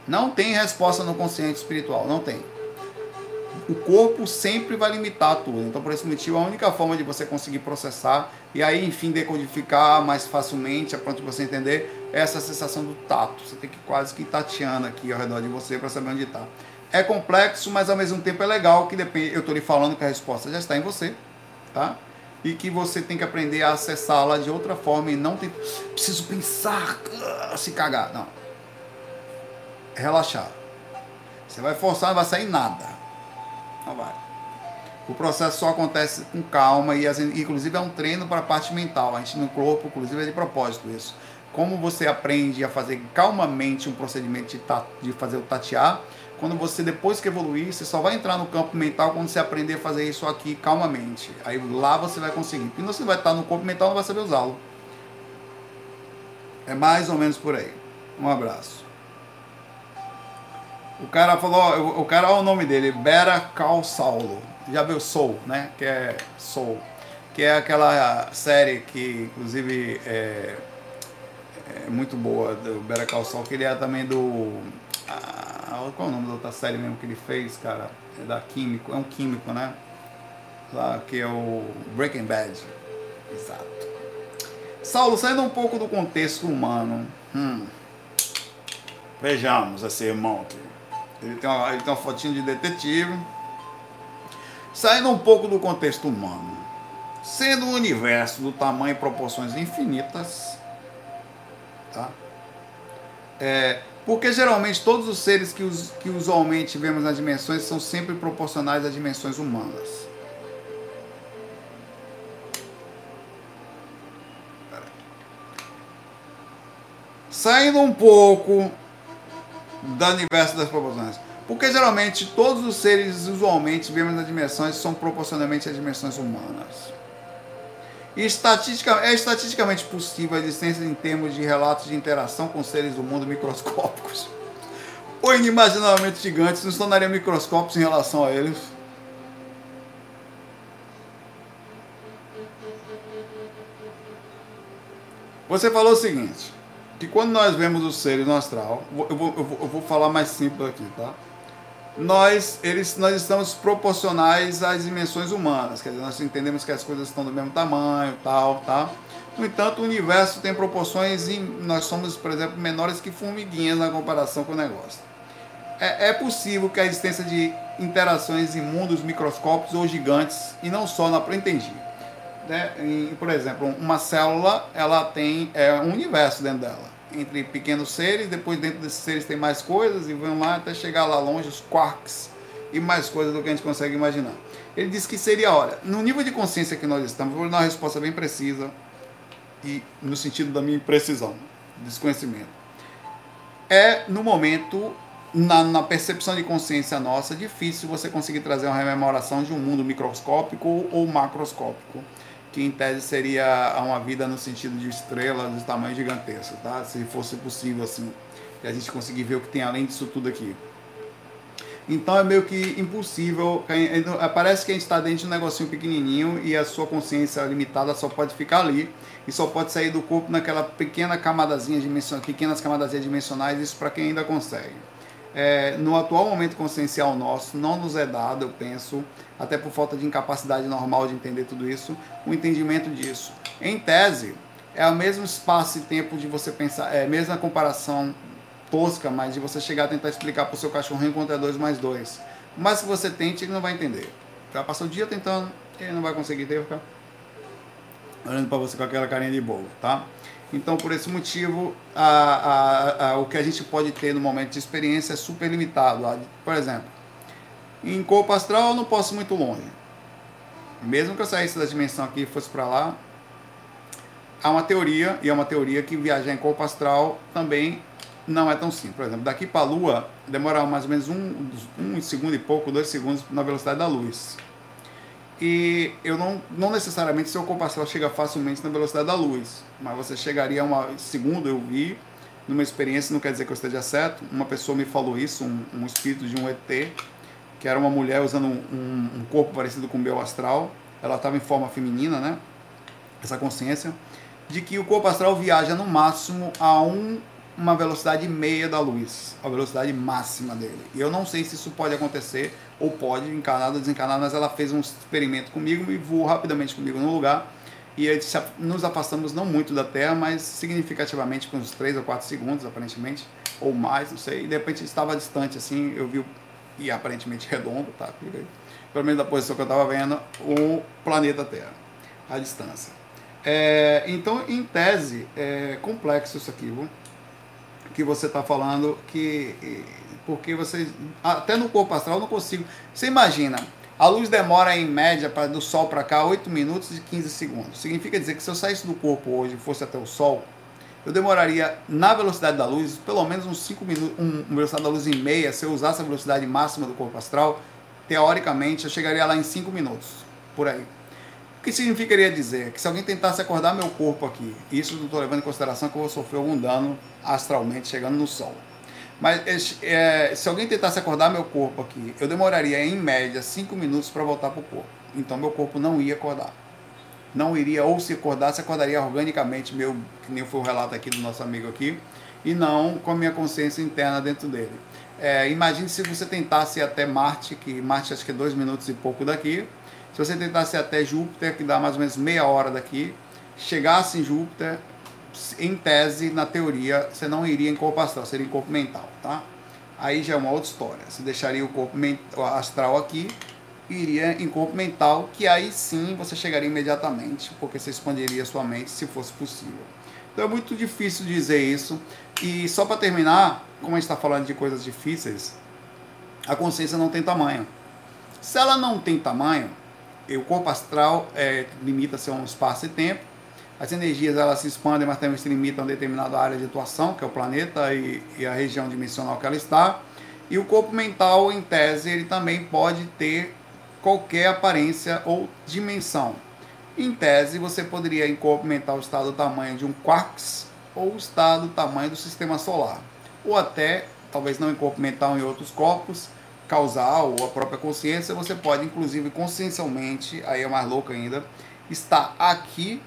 Não tem resposta no consciente espiritual, não tem. O corpo sempre vai limitar tudo. Então, por esse motivo, a única forma de você conseguir processar e aí, enfim, decodificar mais facilmente, a ponto de você entender, essa sensação do tato. Você tem que quase que ir tateando aqui ao redor de você para saber onde está. É complexo, mas ao mesmo tempo é legal que depende. Eu estou lhe falando que a resposta já está em você, tá? E que você tem que aprender a acessá-la de outra forma e não tem. Preciso pensar, ah, se cagar. Não. Relaxar. Você vai forçar, não vai sair nada. Não vai. O processo só acontece com calma e, inclusive, é um treino para a parte mental. A gente no corpo, inclusive, é de propósito isso como você aprende a fazer calmamente um procedimento de, de fazer o tatear, quando você, depois que evoluir, você só vai entrar no campo mental quando você aprender a fazer isso aqui calmamente. Aí lá você vai conseguir. E você vai estar no corpo mental não vai saber usá-lo. É mais ou menos por aí. Um abraço. O cara falou, o cara, olha o nome dele, Bera Cal Saulo. Já viu Soul, né? Que é Soul. Que é aquela série que, inclusive, é, é muito boa do Better Call Saul, que ele é também do. Qual é o nome da outra série mesmo que ele fez, cara? É da Químico, é um químico, né? Lá que é o Breaking Bad. Exato. Saulo, saindo um pouco do contexto humano. Hum. Vejamos esse irmão aqui. Ele tem, uma, ele tem uma fotinha de detetive. Saindo um pouco do contexto humano. Sendo um universo do tamanho e proporções infinitas, Tá? É, porque geralmente todos os seres que, us, que usualmente vemos nas dimensões são sempre proporcionais às dimensões humanas. Saindo um pouco do universo das proporções. Porque geralmente todos os seres usualmente vemos nas dimensões são proporcionalmente às dimensões humanas. É estatisticamente possível a existência em termos de relatos de interação com seres do mundo microscópicos ou inimaginavelmente gigantes nos tornariam microscópicos em relação a eles. Você falou o seguinte, que quando nós vemos os seres no astral, eu vou, eu vou, eu vou falar mais simples aqui, tá? Nós, eles, nós estamos proporcionais às dimensões humanas, quer dizer, nós entendemos que as coisas estão do mesmo tamanho, tal, tá? No entanto, o universo tem proporções e nós somos, por exemplo, menores que formiguinhas na comparação com o negócio. É, é possível que a existência de interações em mundos microscópicos ou gigantes, e não só na entendi. né, em, por exemplo, uma célula, ela tem é, um universo dentro dela. Entre pequenos seres, depois dentro desses seres tem mais coisas, e vão lá até chegar lá longe, os quarks, e mais coisas do que a gente consegue imaginar. Ele disse que seria, olha, no nível de consciência que nós estamos, vou dar uma resposta bem precisa, e no sentido da minha imprecisão, desconhecimento. É no momento na, na, percepção de consciência nossa, difícil você conseguir trazer uma rememoração de um mundo microscópico ou macroscópico, que em tese seria uma vida no sentido de estrelas de tamanho gigantesco, tá? Se fosse possível assim, que a gente conseguir ver o que tem além disso tudo aqui. Então é meio que impossível. Parece que a gente está dentro de um negocinho pequenininho e a sua consciência limitada só pode ficar ali e só pode sair do corpo naquela pequena camadazinha dimensional, pequenas camadazinhas dimensionais. Isso para quem ainda consegue é, no atual momento consciencial nosso, não nos é dado, eu penso, até por falta de incapacidade normal de entender tudo isso, o entendimento disso. Em tese, é o mesmo espaço e tempo de você pensar, é a mesma comparação tosca, mas de você chegar a tentar explicar para o seu cachorrinho quanto é 2 mais 2. Mas se você tente, ele não vai entender. Vai passar o dia tentando, ele não vai conseguir ter, ficar olhando para você com aquela carinha de bobo, tá? Então, por esse motivo, a, a, a, o que a gente pode ter no momento de experiência é super limitado. Por exemplo, em corpo astral eu não posso ir muito longe. Mesmo que eu saísse da dimensão aqui e fosse para lá, há uma teoria, e é uma teoria que viajar em corpo astral também não é tão simples. Por exemplo, daqui para a Lua demora mais ou menos um, um segundo e pouco, dois segundos na velocidade da luz. E eu não, não necessariamente seu corpo astral chega facilmente na velocidade da luz, mas você chegaria a uma. Segundo eu vi, numa experiência, não quer dizer que eu esteja certo, uma pessoa me falou isso, um, um espírito de um ET, que era uma mulher usando um, um corpo parecido com o meu astral, ela estava em forma feminina, né? Essa consciência, de que o corpo astral viaja no máximo a um uma velocidade meia da luz, a velocidade máxima dele. E eu não sei se isso pode acontecer, ou pode, encarnado ou desencarnado, mas ela fez um experimento comigo e voou rapidamente comigo no lugar. E nos afastamos não muito da Terra, mas significativamente, com uns 3 ou 4 segundos, aparentemente, ou mais, não sei. E de repente estava distante, assim, eu vi, e aparentemente redondo, tá? Pelo menos da posição que eu estava vendo, o planeta Terra, a distância. É, então, em tese, é complexo isso aqui, viu? Que você está falando, que porque você até no corpo astral não consigo. Você imagina, a luz demora em média para do sol para cá 8 minutos e 15 segundos. Significa dizer que se eu saísse do corpo hoje e fosse até o sol, eu demoraria na velocidade da luz pelo menos uns 5 minutos, um, uma velocidade da luz em meia, se eu usasse a velocidade máxima do corpo astral, teoricamente eu chegaria lá em 5 minutos, por aí que significaria dizer? Que se alguém tentasse acordar meu corpo aqui, isso não estou levando em consideração que eu vou sofrer algum dano astralmente chegando no Sol. Mas é, se alguém tentasse acordar meu corpo aqui, eu demoraria em média 5 minutos para voltar para o corpo. Então meu corpo não ia acordar. Não iria, ou se acordasse, acordaria organicamente, meu, que nem foi o relato aqui do nosso amigo aqui, e não com a minha consciência interna dentro dele. É, imagine se você tentasse ir até Marte, que Marte acho que é dois minutos e pouco daqui, se você tentasse até Júpiter, que dá mais ou menos meia hora daqui, chegasse em Júpiter, em tese, na teoria, você não iria em corpo astral, seria em corpo mental, tá? Aí já é uma outra história. Você deixaria o corpo astral aqui, iria em corpo mental, que aí sim você chegaria imediatamente, porque você expandiria sua mente se fosse possível. Então é muito difícil dizer isso. E só para terminar, como a gente está falando de coisas difíceis, a consciência não tem tamanho. Se ela não tem tamanho, o corpo astral é, limita-se a um espaço e tempo. As energias elas se expandem, mas também se limitam a determinada área de atuação, que é o planeta e, e a região dimensional que ela está. E o corpo mental, em tese, ele também pode ter qualquer aparência ou dimensão. Em tese, você poderia, em corpo mental, estar do tamanho de um quarks ou estar do tamanho do sistema solar. Ou até, talvez não em corpo mental, em outros corpos, causal ou a própria consciência, você pode, inclusive, consciencialmente, aí é mais louco ainda, estar aqui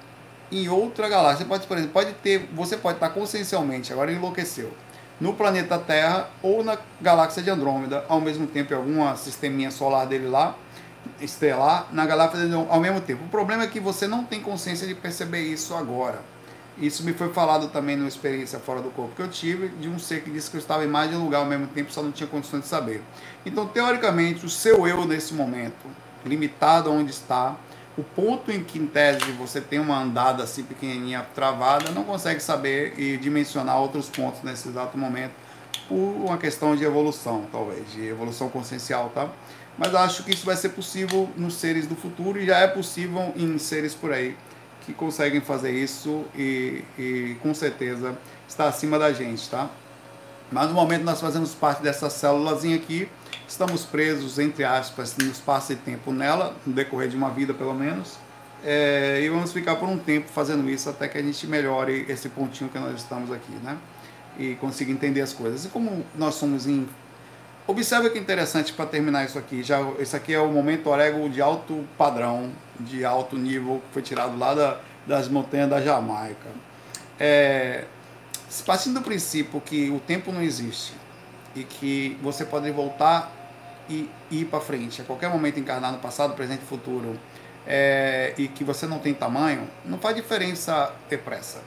em outra galáxia. Você pode, por exemplo, pode ter, você pode estar consciencialmente, agora enlouqueceu, no planeta Terra ou na galáxia de Andrômeda, ao mesmo tempo, em alguma sisteminha solar dele lá, estelar, na galáxia de, ao mesmo tempo. O problema é que você não tem consciência de perceber isso agora. Isso me foi falado também numa experiência fora do corpo que eu tive, de um ser que disse que eu estava em mais de um lugar ao mesmo tempo, só não tinha condições de saber. Então, teoricamente, o seu eu nesse momento, limitado onde está, o ponto em que, em tese, você tem uma andada assim pequenininha travada, não consegue saber e dimensionar outros pontos nesse exato momento por uma questão de evolução, talvez, de evolução consciencial, tá? Mas acho que isso vai ser possível nos seres do futuro e já é possível em seres por aí que conseguem fazer isso e, e com certeza está acima da gente, tá? Mas no momento nós fazemos parte dessa célulazinha aqui, estamos presos, entre aspas, no espaço e tempo nela, no decorrer de uma vida pelo menos, é, e vamos ficar por um tempo fazendo isso até que a gente melhore esse pontinho que nós estamos aqui, né? E consiga entender as coisas. E como nós somos em. Observe que interessante para terminar isso aqui. Já, esse aqui é o momento orego de alto padrão, de alto nível, que foi tirado lá da, das montanhas da Jamaica. É, partindo do princípio que o tempo não existe e que você pode voltar e ir para frente a qualquer momento encarnar no passado, presente e futuro é, e que você não tem tamanho, não faz diferença ter pressa.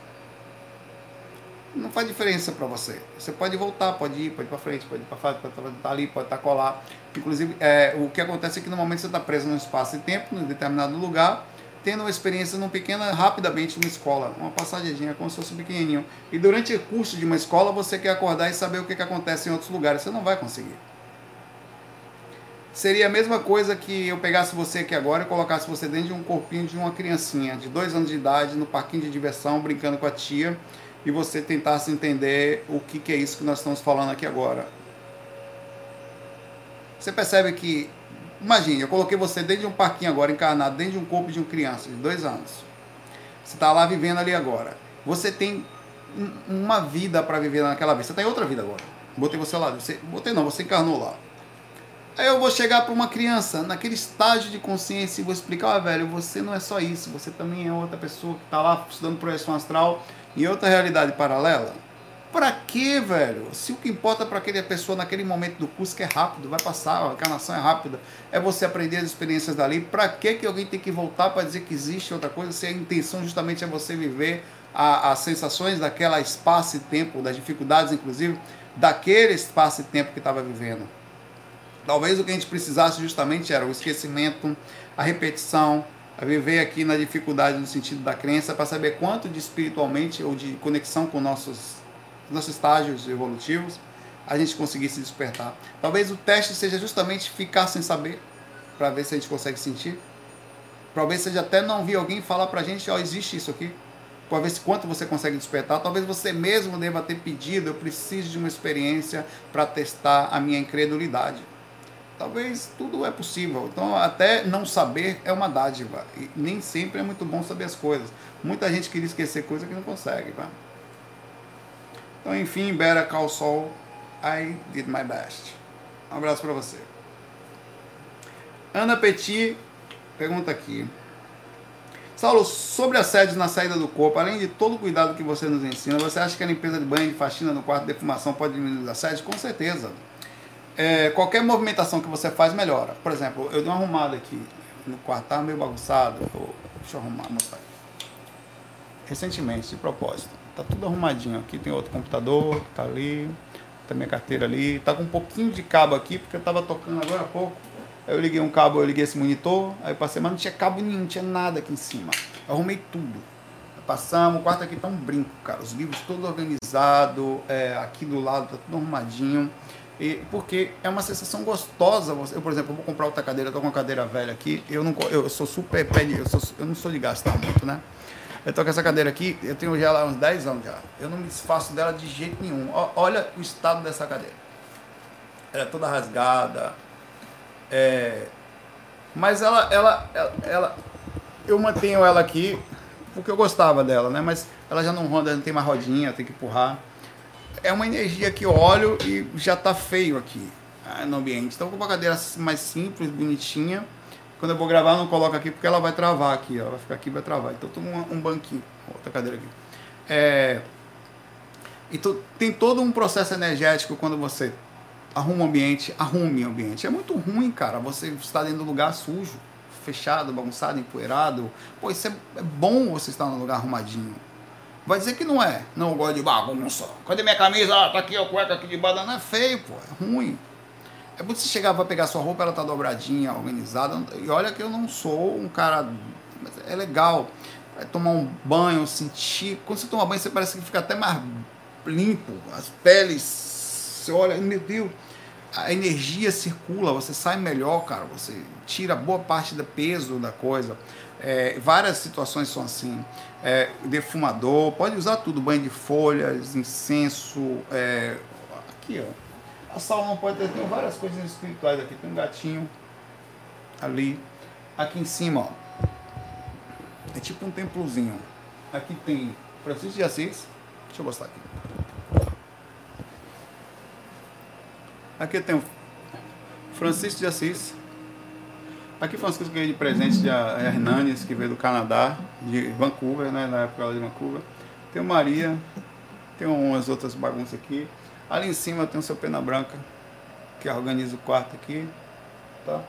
Não faz diferença para você. Você pode voltar, pode ir, pode ir para frente, pode ir para frente, pode estar ali, pode estar colar. Inclusive, é, o que acontece é que no momento você está preso num espaço e tempo, num determinado lugar, tendo uma experiência num pequena, rapidamente numa escola, uma passadinha, como se fosse pequenininho. E durante o curso de uma escola, você quer acordar e saber o que, que acontece em outros lugares. Você não vai conseguir. Seria a mesma coisa que eu pegasse você aqui agora e colocasse você dentro de um corpinho de uma criancinha de dois anos de idade, no parquinho de diversão, brincando com a tia, e você tentasse entender o que, que é isso que nós estamos falando aqui agora. Você percebe que Imagine, eu coloquei você dentro de um parquinho agora, encarnado, dentro de um corpo de uma criança de dois anos. Você está lá vivendo ali agora. Você tem uma vida para viver naquela vida. Você está em outra vida agora. Botei você lá. Você, botei não, você encarnou lá. Aí eu vou chegar para uma criança, naquele estágio de consciência, e vou explicar, ah, velho, você não é só isso, você também é outra pessoa que está lá estudando projeção astral em outra realidade paralela. Pra quê, velho? Se o que importa para aquela pessoa naquele momento do curso que é rápido, vai passar, a encarnação é rápida, é você aprender as experiências dali. Pra que que alguém tem que voltar para dizer que existe outra coisa se a intenção justamente é você viver a, as sensações daquela espaço e tempo, das dificuldades, inclusive, daquele espaço e tempo que estava vivendo? Talvez o que a gente precisasse justamente era o esquecimento, a repetição, a viver aqui na dificuldade no sentido da crença para saber quanto de espiritualmente ou de conexão com nossos nossos estágios evolutivos, a gente conseguir se despertar. Talvez o teste seja justamente ficar sem saber, para ver se a gente consegue sentir. Talvez seja até não vir alguém falar para a gente, ó, oh, existe isso aqui. Para ver se quanto você consegue despertar. Talvez você mesmo deva ter pedido, eu preciso de uma experiência para testar a minha incredulidade. Talvez tudo é possível. Então, até não saber é uma dádiva. E nem sempre é muito bom saber as coisas. Muita gente queria esquecer coisas que não consegue. Então, enfim, Better Call Saul, I did my best. Um abraço para você. Ana Petit pergunta aqui. Saulo, sobre assédio na saída do corpo, além de todo o cuidado que você nos ensina, você acha que a limpeza de banho, de faxina no quarto de defumação pode diminuir os assédios? Com certeza. É, qualquer movimentação que você faz melhora. Por exemplo, eu dei uma arrumada aqui no quarto, tá meio bagunçado. deixa eu arrumar, mostrar. Recentemente, de propósito. Tá tudo arrumadinho. Aqui tem outro computador, tá ali. Tá minha carteira ali. Tá com um pouquinho de cabo aqui, porque eu tava tocando agora há pouco. Aí eu liguei um cabo, eu liguei esse monitor, aí passei, mas não tinha cabo nenhum, não tinha nada aqui em cima. Eu arrumei tudo. Passamos, o quarto aqui tá um brinco, cara. Os livros todos organizados, é, aqui do lado tá tudo arrumadinho. E, porque é uma sensação gostosa. Eu, por exemplo, vou comprar outra cadeira, eu tô com uma cadeira velha aqui. Eu não eu sou super pé eu, sou, eu não sou de gastar muito, né? Eu tô com essa cadeira aqui, eu tenho já há uns 10 anos já. Eu não me desfaço dela de jeito nenhum. olha o estado dessa cadeira. Ela é toda rasgada. É... Mas ela, ela, ela, ela, eu mantenho ela aqui porque eu gostava dela, né? Mas ela já não roda, não tem mais rodinha, tem que empurrar. É uma energia que eu olho e já tá feio aqui ah, no ambiente. Então, com uma cadeira mais simples, bonitinha quando eu vou gravar, eu não coloco aqui porque ela vai travar aqui, ó. Vai ficar aqui vai travar. Então, tem um, um banquinho, outra cadeira aqui. É, então, tem todo um processo energético quando você arruma o ambiente, arrume o ambiente. É muito ruim, cara, você estar dentro do lugar sujo, fechado, bagunçado, empoeirado. Pô, isso é, é bom você estar num lugar arrumadinho. Vai dizer que não é. Não, eu gosto de bagunça. Cadê minha camisa? Ah, tá aqui, a cueca aqui de badana. É feio, pô. É ruim. É muito você chegar para pegar sua roupa, ela tá dobradinha, organizada. E olha que eu não sou um cara. É legal é tomar um banho, sentir. Quando você toma banho, você parece que fica até mais limpo. As peles, você olha, meu Deus, a energia circula, você sai melhor, cara. Você tira boa parte do peso da coisa. É, várias situações são assim. É, defumador, pode usar tudo, banho de folhas, incenso. É, aqui, ó. A sala não pode ter, tem várias coisas espirituais aqui. Tem um gatinho ali. Aqui em cima, ó. É tipo um templozinho. Aqui tem Francisco de Assis. Deixa eu mostrar aqui. Aqui tem Francisco de Assis. Aqui Francisco ganhei de presente de Hernanes, que veio do Canadá, de Vancouver, né, na época de Vancouver. Tem o Maria, tem umas outras bagunças aqui. Ali em cima tem o seu Pena Branca, que organiza o quarto aqui. Tá?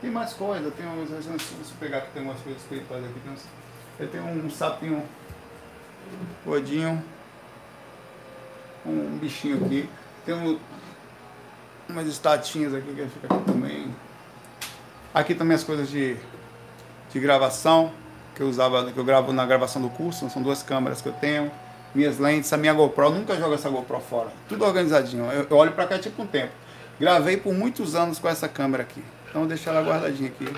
Tem mais coisa, tem uns. Se você pegar aqui, tem umas coisas espirituais aqui. Tem, uns, tem um sapinho gordinho, um bichinho aqui. Tem um, umas estatinhas aqui que fica aqui também. Aqui também as coisas de, de gravação, que eu usava, que eu gravo na gravação do curso, são duas câmeras que eu tenho minhas lentes, a minha GoPro, nunca jogo essa GoPro fora. Tudo organizadinho. Eu, eu olho pra cá tipo um tempo. Gravei por muitos anos com essa câmera aqui. Então deixa ela guardadinha aqui.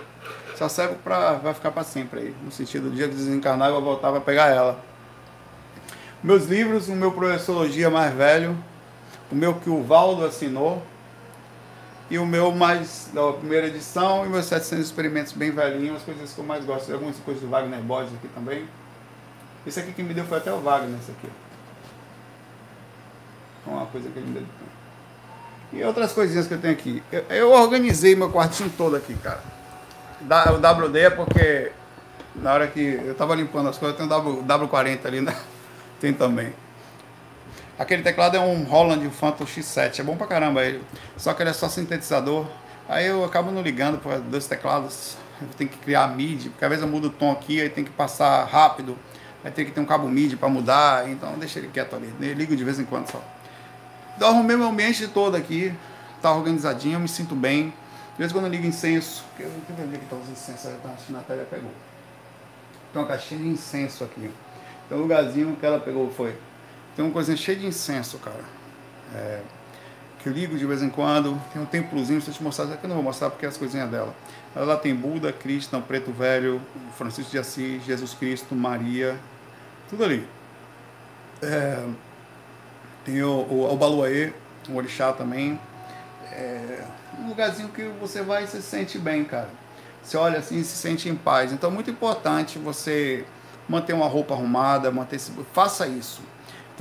Só serve pra. vai ficar para sempre aí. No sentido, do dia que desencarnar eu vou voltar para pegar ela. Meus livros, o meu Professologia mais velho, o meu que o Valdo assinou, e o meu mais da primeira edição, e meus 700 experimentos bem velhinhos, as coisas que eu mais gosto. Algumas coisas do Wagner Borges aqui também. Esse aqui que me deu foi até o Wagner, esse aqui. Uma coisa que ele me deu. E outras coisinhas que eu tenho aqui. Eu, eu organizei meu quartinho todo aqui, cara. O WD é porque na hora que eu tava limpando as coisas, tem um w, W40 ali, né? Tem também. Aquele teclado é um Roland Phantom X7, é bom pra caramba ele. Só que ele é só sintetizador. Aí eu acabo não ligando para dois teclados. Tenho que criar MIDI, porque às vezes eu mudo o tom aqui, aí tem que passar rápido vai ter que ter um cabo MIDI para mudar, então deixa ele quieto ali. Eu ligo de vez em quando só. Então arrumei meu ambiente todo aqui, tá organizadinho, eu me sinto bem. De vez em quando eu ligo incenso, eu não ver onde é que tá os incensos, a Natália pegou. Tem uma caixinha de incenso aqui. Tem um lugarzinho que ela pegou, foi. Tem uma coisinha cheia de incenso, cara. É, que ligo de vez em quando. Tem um templozinho, se eu te mostrar, aqui eu não vou mostrar porque é as coisinhas dela. Mas lá tem Buda, Cristo, Preto Velho, Francisco de Assis, Jesus Cristo, Maria, tudo ali. É, tem o, o, o Baluaê, o Orixá também. É um lugarzinho que você vai e se sente bem, cara. Você olha assim e se sente em paz. Então é muito importante você manter uma roupa arrumada, manter faça isso.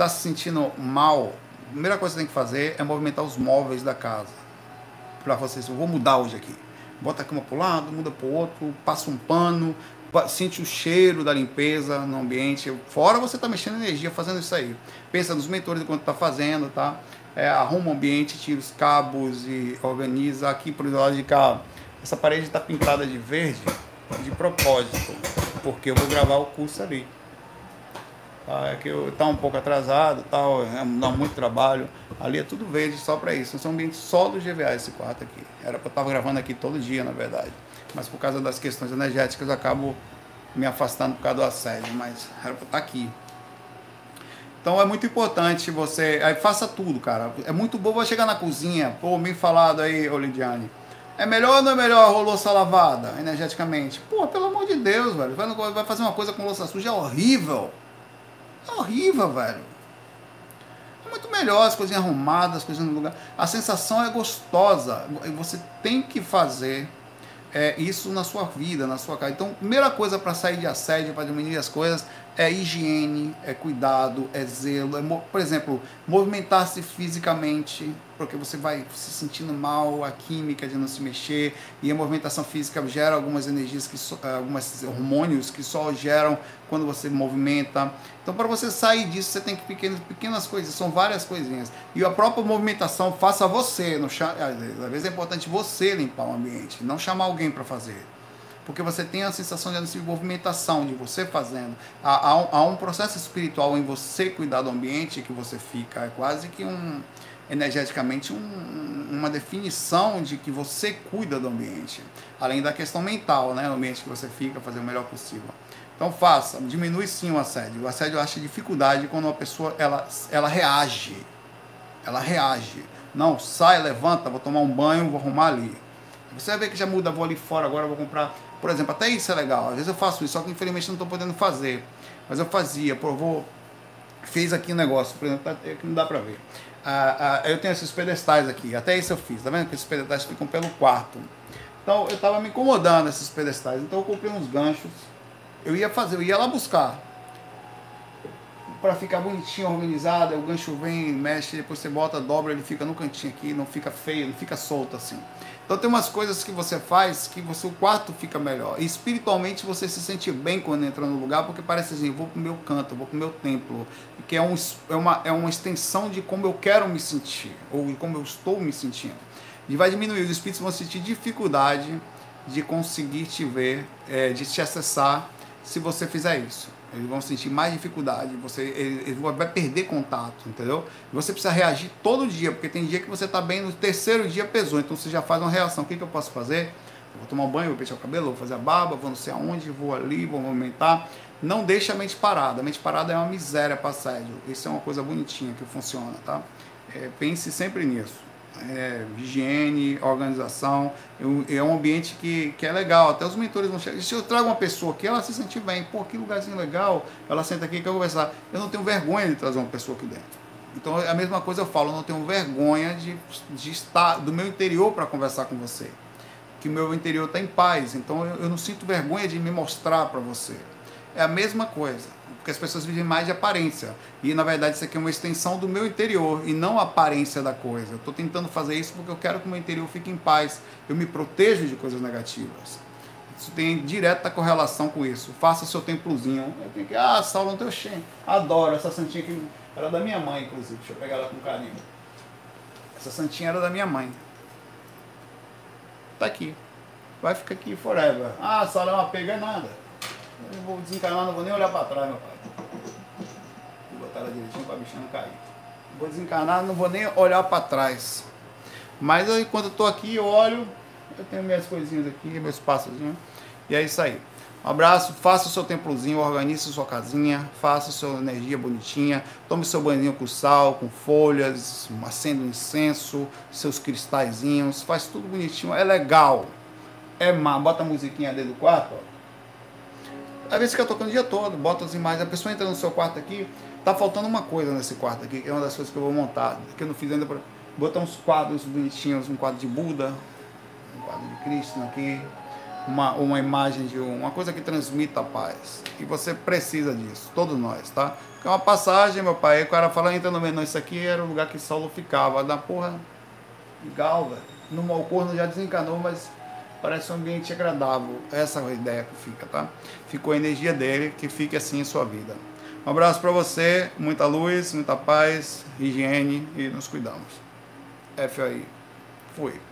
Está se sentindo mal? A primeira coisa que você tem que fazer é movimentar os móveis da casa. Para vocês, eu vou mudar hoje aqui. Bota a cama para o lado, muda para o outro, passa um pano, sente o cheiro da limpeza no ambiente. Fora você está mexendo energia fazendo isso aí. Pensa nos mentores enquanto está fazendo, tá? É, arruma o ambiente, tira os cabos e organiza. Aqui, por lado de cá, essa parede está pintada de verde de propósito, porque eu vou gravar o curso ali. Tá? É que eu tá um pouco atrasado, tal, é, dá muito trabalho. Ali é tudo verde só para isso. Esse é um ambiente só do GVA esse quarto aqui. Era eu estar gravando aqui todo dia, na verdade mas por causa das questões energéticas eu acabo me afastando por causa do assédio, mas era para estar aqui. Então é muito importante você. Aí faça tudo, cara. É muito bom você chegar na cozinha, pô, bem falado aí, Olidiane. É melhor ou não é melhor a louça lavada energeticamente? Pô, pelo amor de Deus, velho. Vai, vai fazer uma coisa com louça suja é horrível. É horrível, velho. É muito melhor as coisinhas arrumadas, as coisinhas no lugar. A sensação é gostosa. Você tem que fazer é, isso na sua vida, na sua casa. Então, primeira coisa para sair de assédio, para diminuir as coisas, é higiene, é cuidado, é zelo. É, por exemplo, movimentar-se fisicamente, porque você vai se sentindo mal, a química de não se mexer, e a movimentação física gera algumas energias, que so, alguns hormônios que só geram quando você movimenta. Então, para você sair disso, você tem que pequenas, pequenas coisas, são várias coisinhas. E a própria movimentação, faça você. Às vezes é importante você limpar o ambiente, não chamar alguém para fazer porque você tem a sensação de movimentação, de você fazendo. Há, há, um, há, um, processo espiritual em você cuidar do ambiente que você fica. É quase que um. energeticamente um, uma definição de que você cuida do ambiente, além da questão mental, né, o ambiente que você fica, fazer o melhor possível. Então faça, diminui sim o assédio. O assédio acha dificuldade quando uma pessoa ela, ela reage. Ela reage. Não, sai, levanta, vou tomar um banho, vou arrumar ali. Você vai ver que já muda, vou ali fora agora, vou comprar. Por exemplo, até isso é legal. Às vezes eu faço isso, só que infelizmente não estou podendo fazer. Mas eu fazia, pô, vou. Fiz aqui um negócio, por exemplo, é que não dá pra ver. Ah, ah, eu tenho esses pedestais aqui, até isso eu fiz, tá vendo que esses pedestais ficam pelo quarto. Então eu estava me incomodando esses pedestais, então eu comprei uns ganchos. Eu ia fazer, eu ia lá buscar para ficar bonitinho, organizado. O gancho vem, mexe, depois você bota, dobra, ele fica no cantinho aqui, não fica feio, não fica solto assim. Então tem umas coisas que você faz que você, o quarto fica melhor. E espiritualmente você se sente bem quando entra no lugar, porque parece assim, vou pro meu canto, vou pro meu templo, que é, um, é, uma, é uma extensão de como eu quero me sentir, ou de como eu estou me sentindo. E vai diminuir, os espíritos vão sentir dificuldade de conseguir te ver, é, de te acessar, se você fizer isso. Eles vão sentir mais dificuldade, você ele, vai perder contato, entendeu? Você precisa reagir todo dia, porque tem dia que você está bem, no terceiro dia pesou, então você já faz uma reação. O que, que eu posso fazer? Eu vou tomar um banho, vou pentear o cabelo, vou fazer a barba, vou não sei aonde, vou ali, vou movimentar. Não deixe a mente parada. A mente parada é uma miséria para assédio. Isso é uma coisa bonitinha que funciona, tá? É, pense sempre nisso é, higiene, organização. Eu, é um ambiente que, que é legal. Até os mentores vão chegar. Se eu trago uma pessoa que ela se sentir bem, pô, que lugarzinho legal, ela senta aqui e quer conversar. Eu não tenho vergonha de trazer uma pessoa aqui dentro. Então, é a mesma coisa eu falo, eu não tenho vergonha de, de estar do meu interior para conversar com você. Que o meu interior está em paz. Então, eu, eu não sinto vergonha de me mostrar para você. É a mesma coisa porque as pessoas vivem mais de aparência. E na verdade isso aqui é uma extensão do meu interior e não a aparência da coisa. Eu estou tentando fazer isso porque eu quero que o meu interior fique em paz. Eu me protejo de coisas negativas. Isso tem direta correlação com isso. Faça seu templozinho. Eu tenho que, ah, Saulo, não tem Shen. Adoro essa santinha que era da minha mãe, inclusive. Deixa eu pegar ela com carinho. Essa santinha era da minha mãe. Tá aqui. Vai ficar aqui forever. Ah, Saulo é uma pega, é nada. Eu vou desencarnar, não vou nem olhar para trás, meu pai. Ela direitinho para a bichinha não cair. Vou desencarnar, não vou nem olhar para trás. Mas aí, quando eu estou aqui, eu olho, eu tenho minhas coisinhas aqui, meus passozinhos. E é isso aí. Um abraço, faça o seu templozinho, organize sua casinha, faça a sua energia bonitinha, tome seu banho com sal, com folhas, acenda um incenso, seus cristalzinhos, faz tudo bonitinho, é legal. É má, bota a musiquinha dentro do quarto, ó. Às vezes fica tocando o dia todo, bota as imagens, a pessoa entra no seu quarto aqui, tá faltando uma coisa nesse quarto aqui, que é uma das coisas que eu vou montar, que eu não fiz ainda para botar uns quadros bonitinhos, um quadro de Buda, um quadro de Cristo aqui, uma, uma imagem de uma coisa que transmita a paz. E você precisa disso, todos nós, tá? É uma passagem, meu pai, o cara fala, entra no menor, isso aqui era o lugar que Saulo ficava, na porra, legal, velho. No mau corno já desencanou, mas parece um ambiente agradável. Essa é a ideia que fica, tá? Ficou a energia dele, que fique assim em sua vida. Um abraço para você, muita luz, muita paz, higiene e nos cuidamos. FAI. Fui.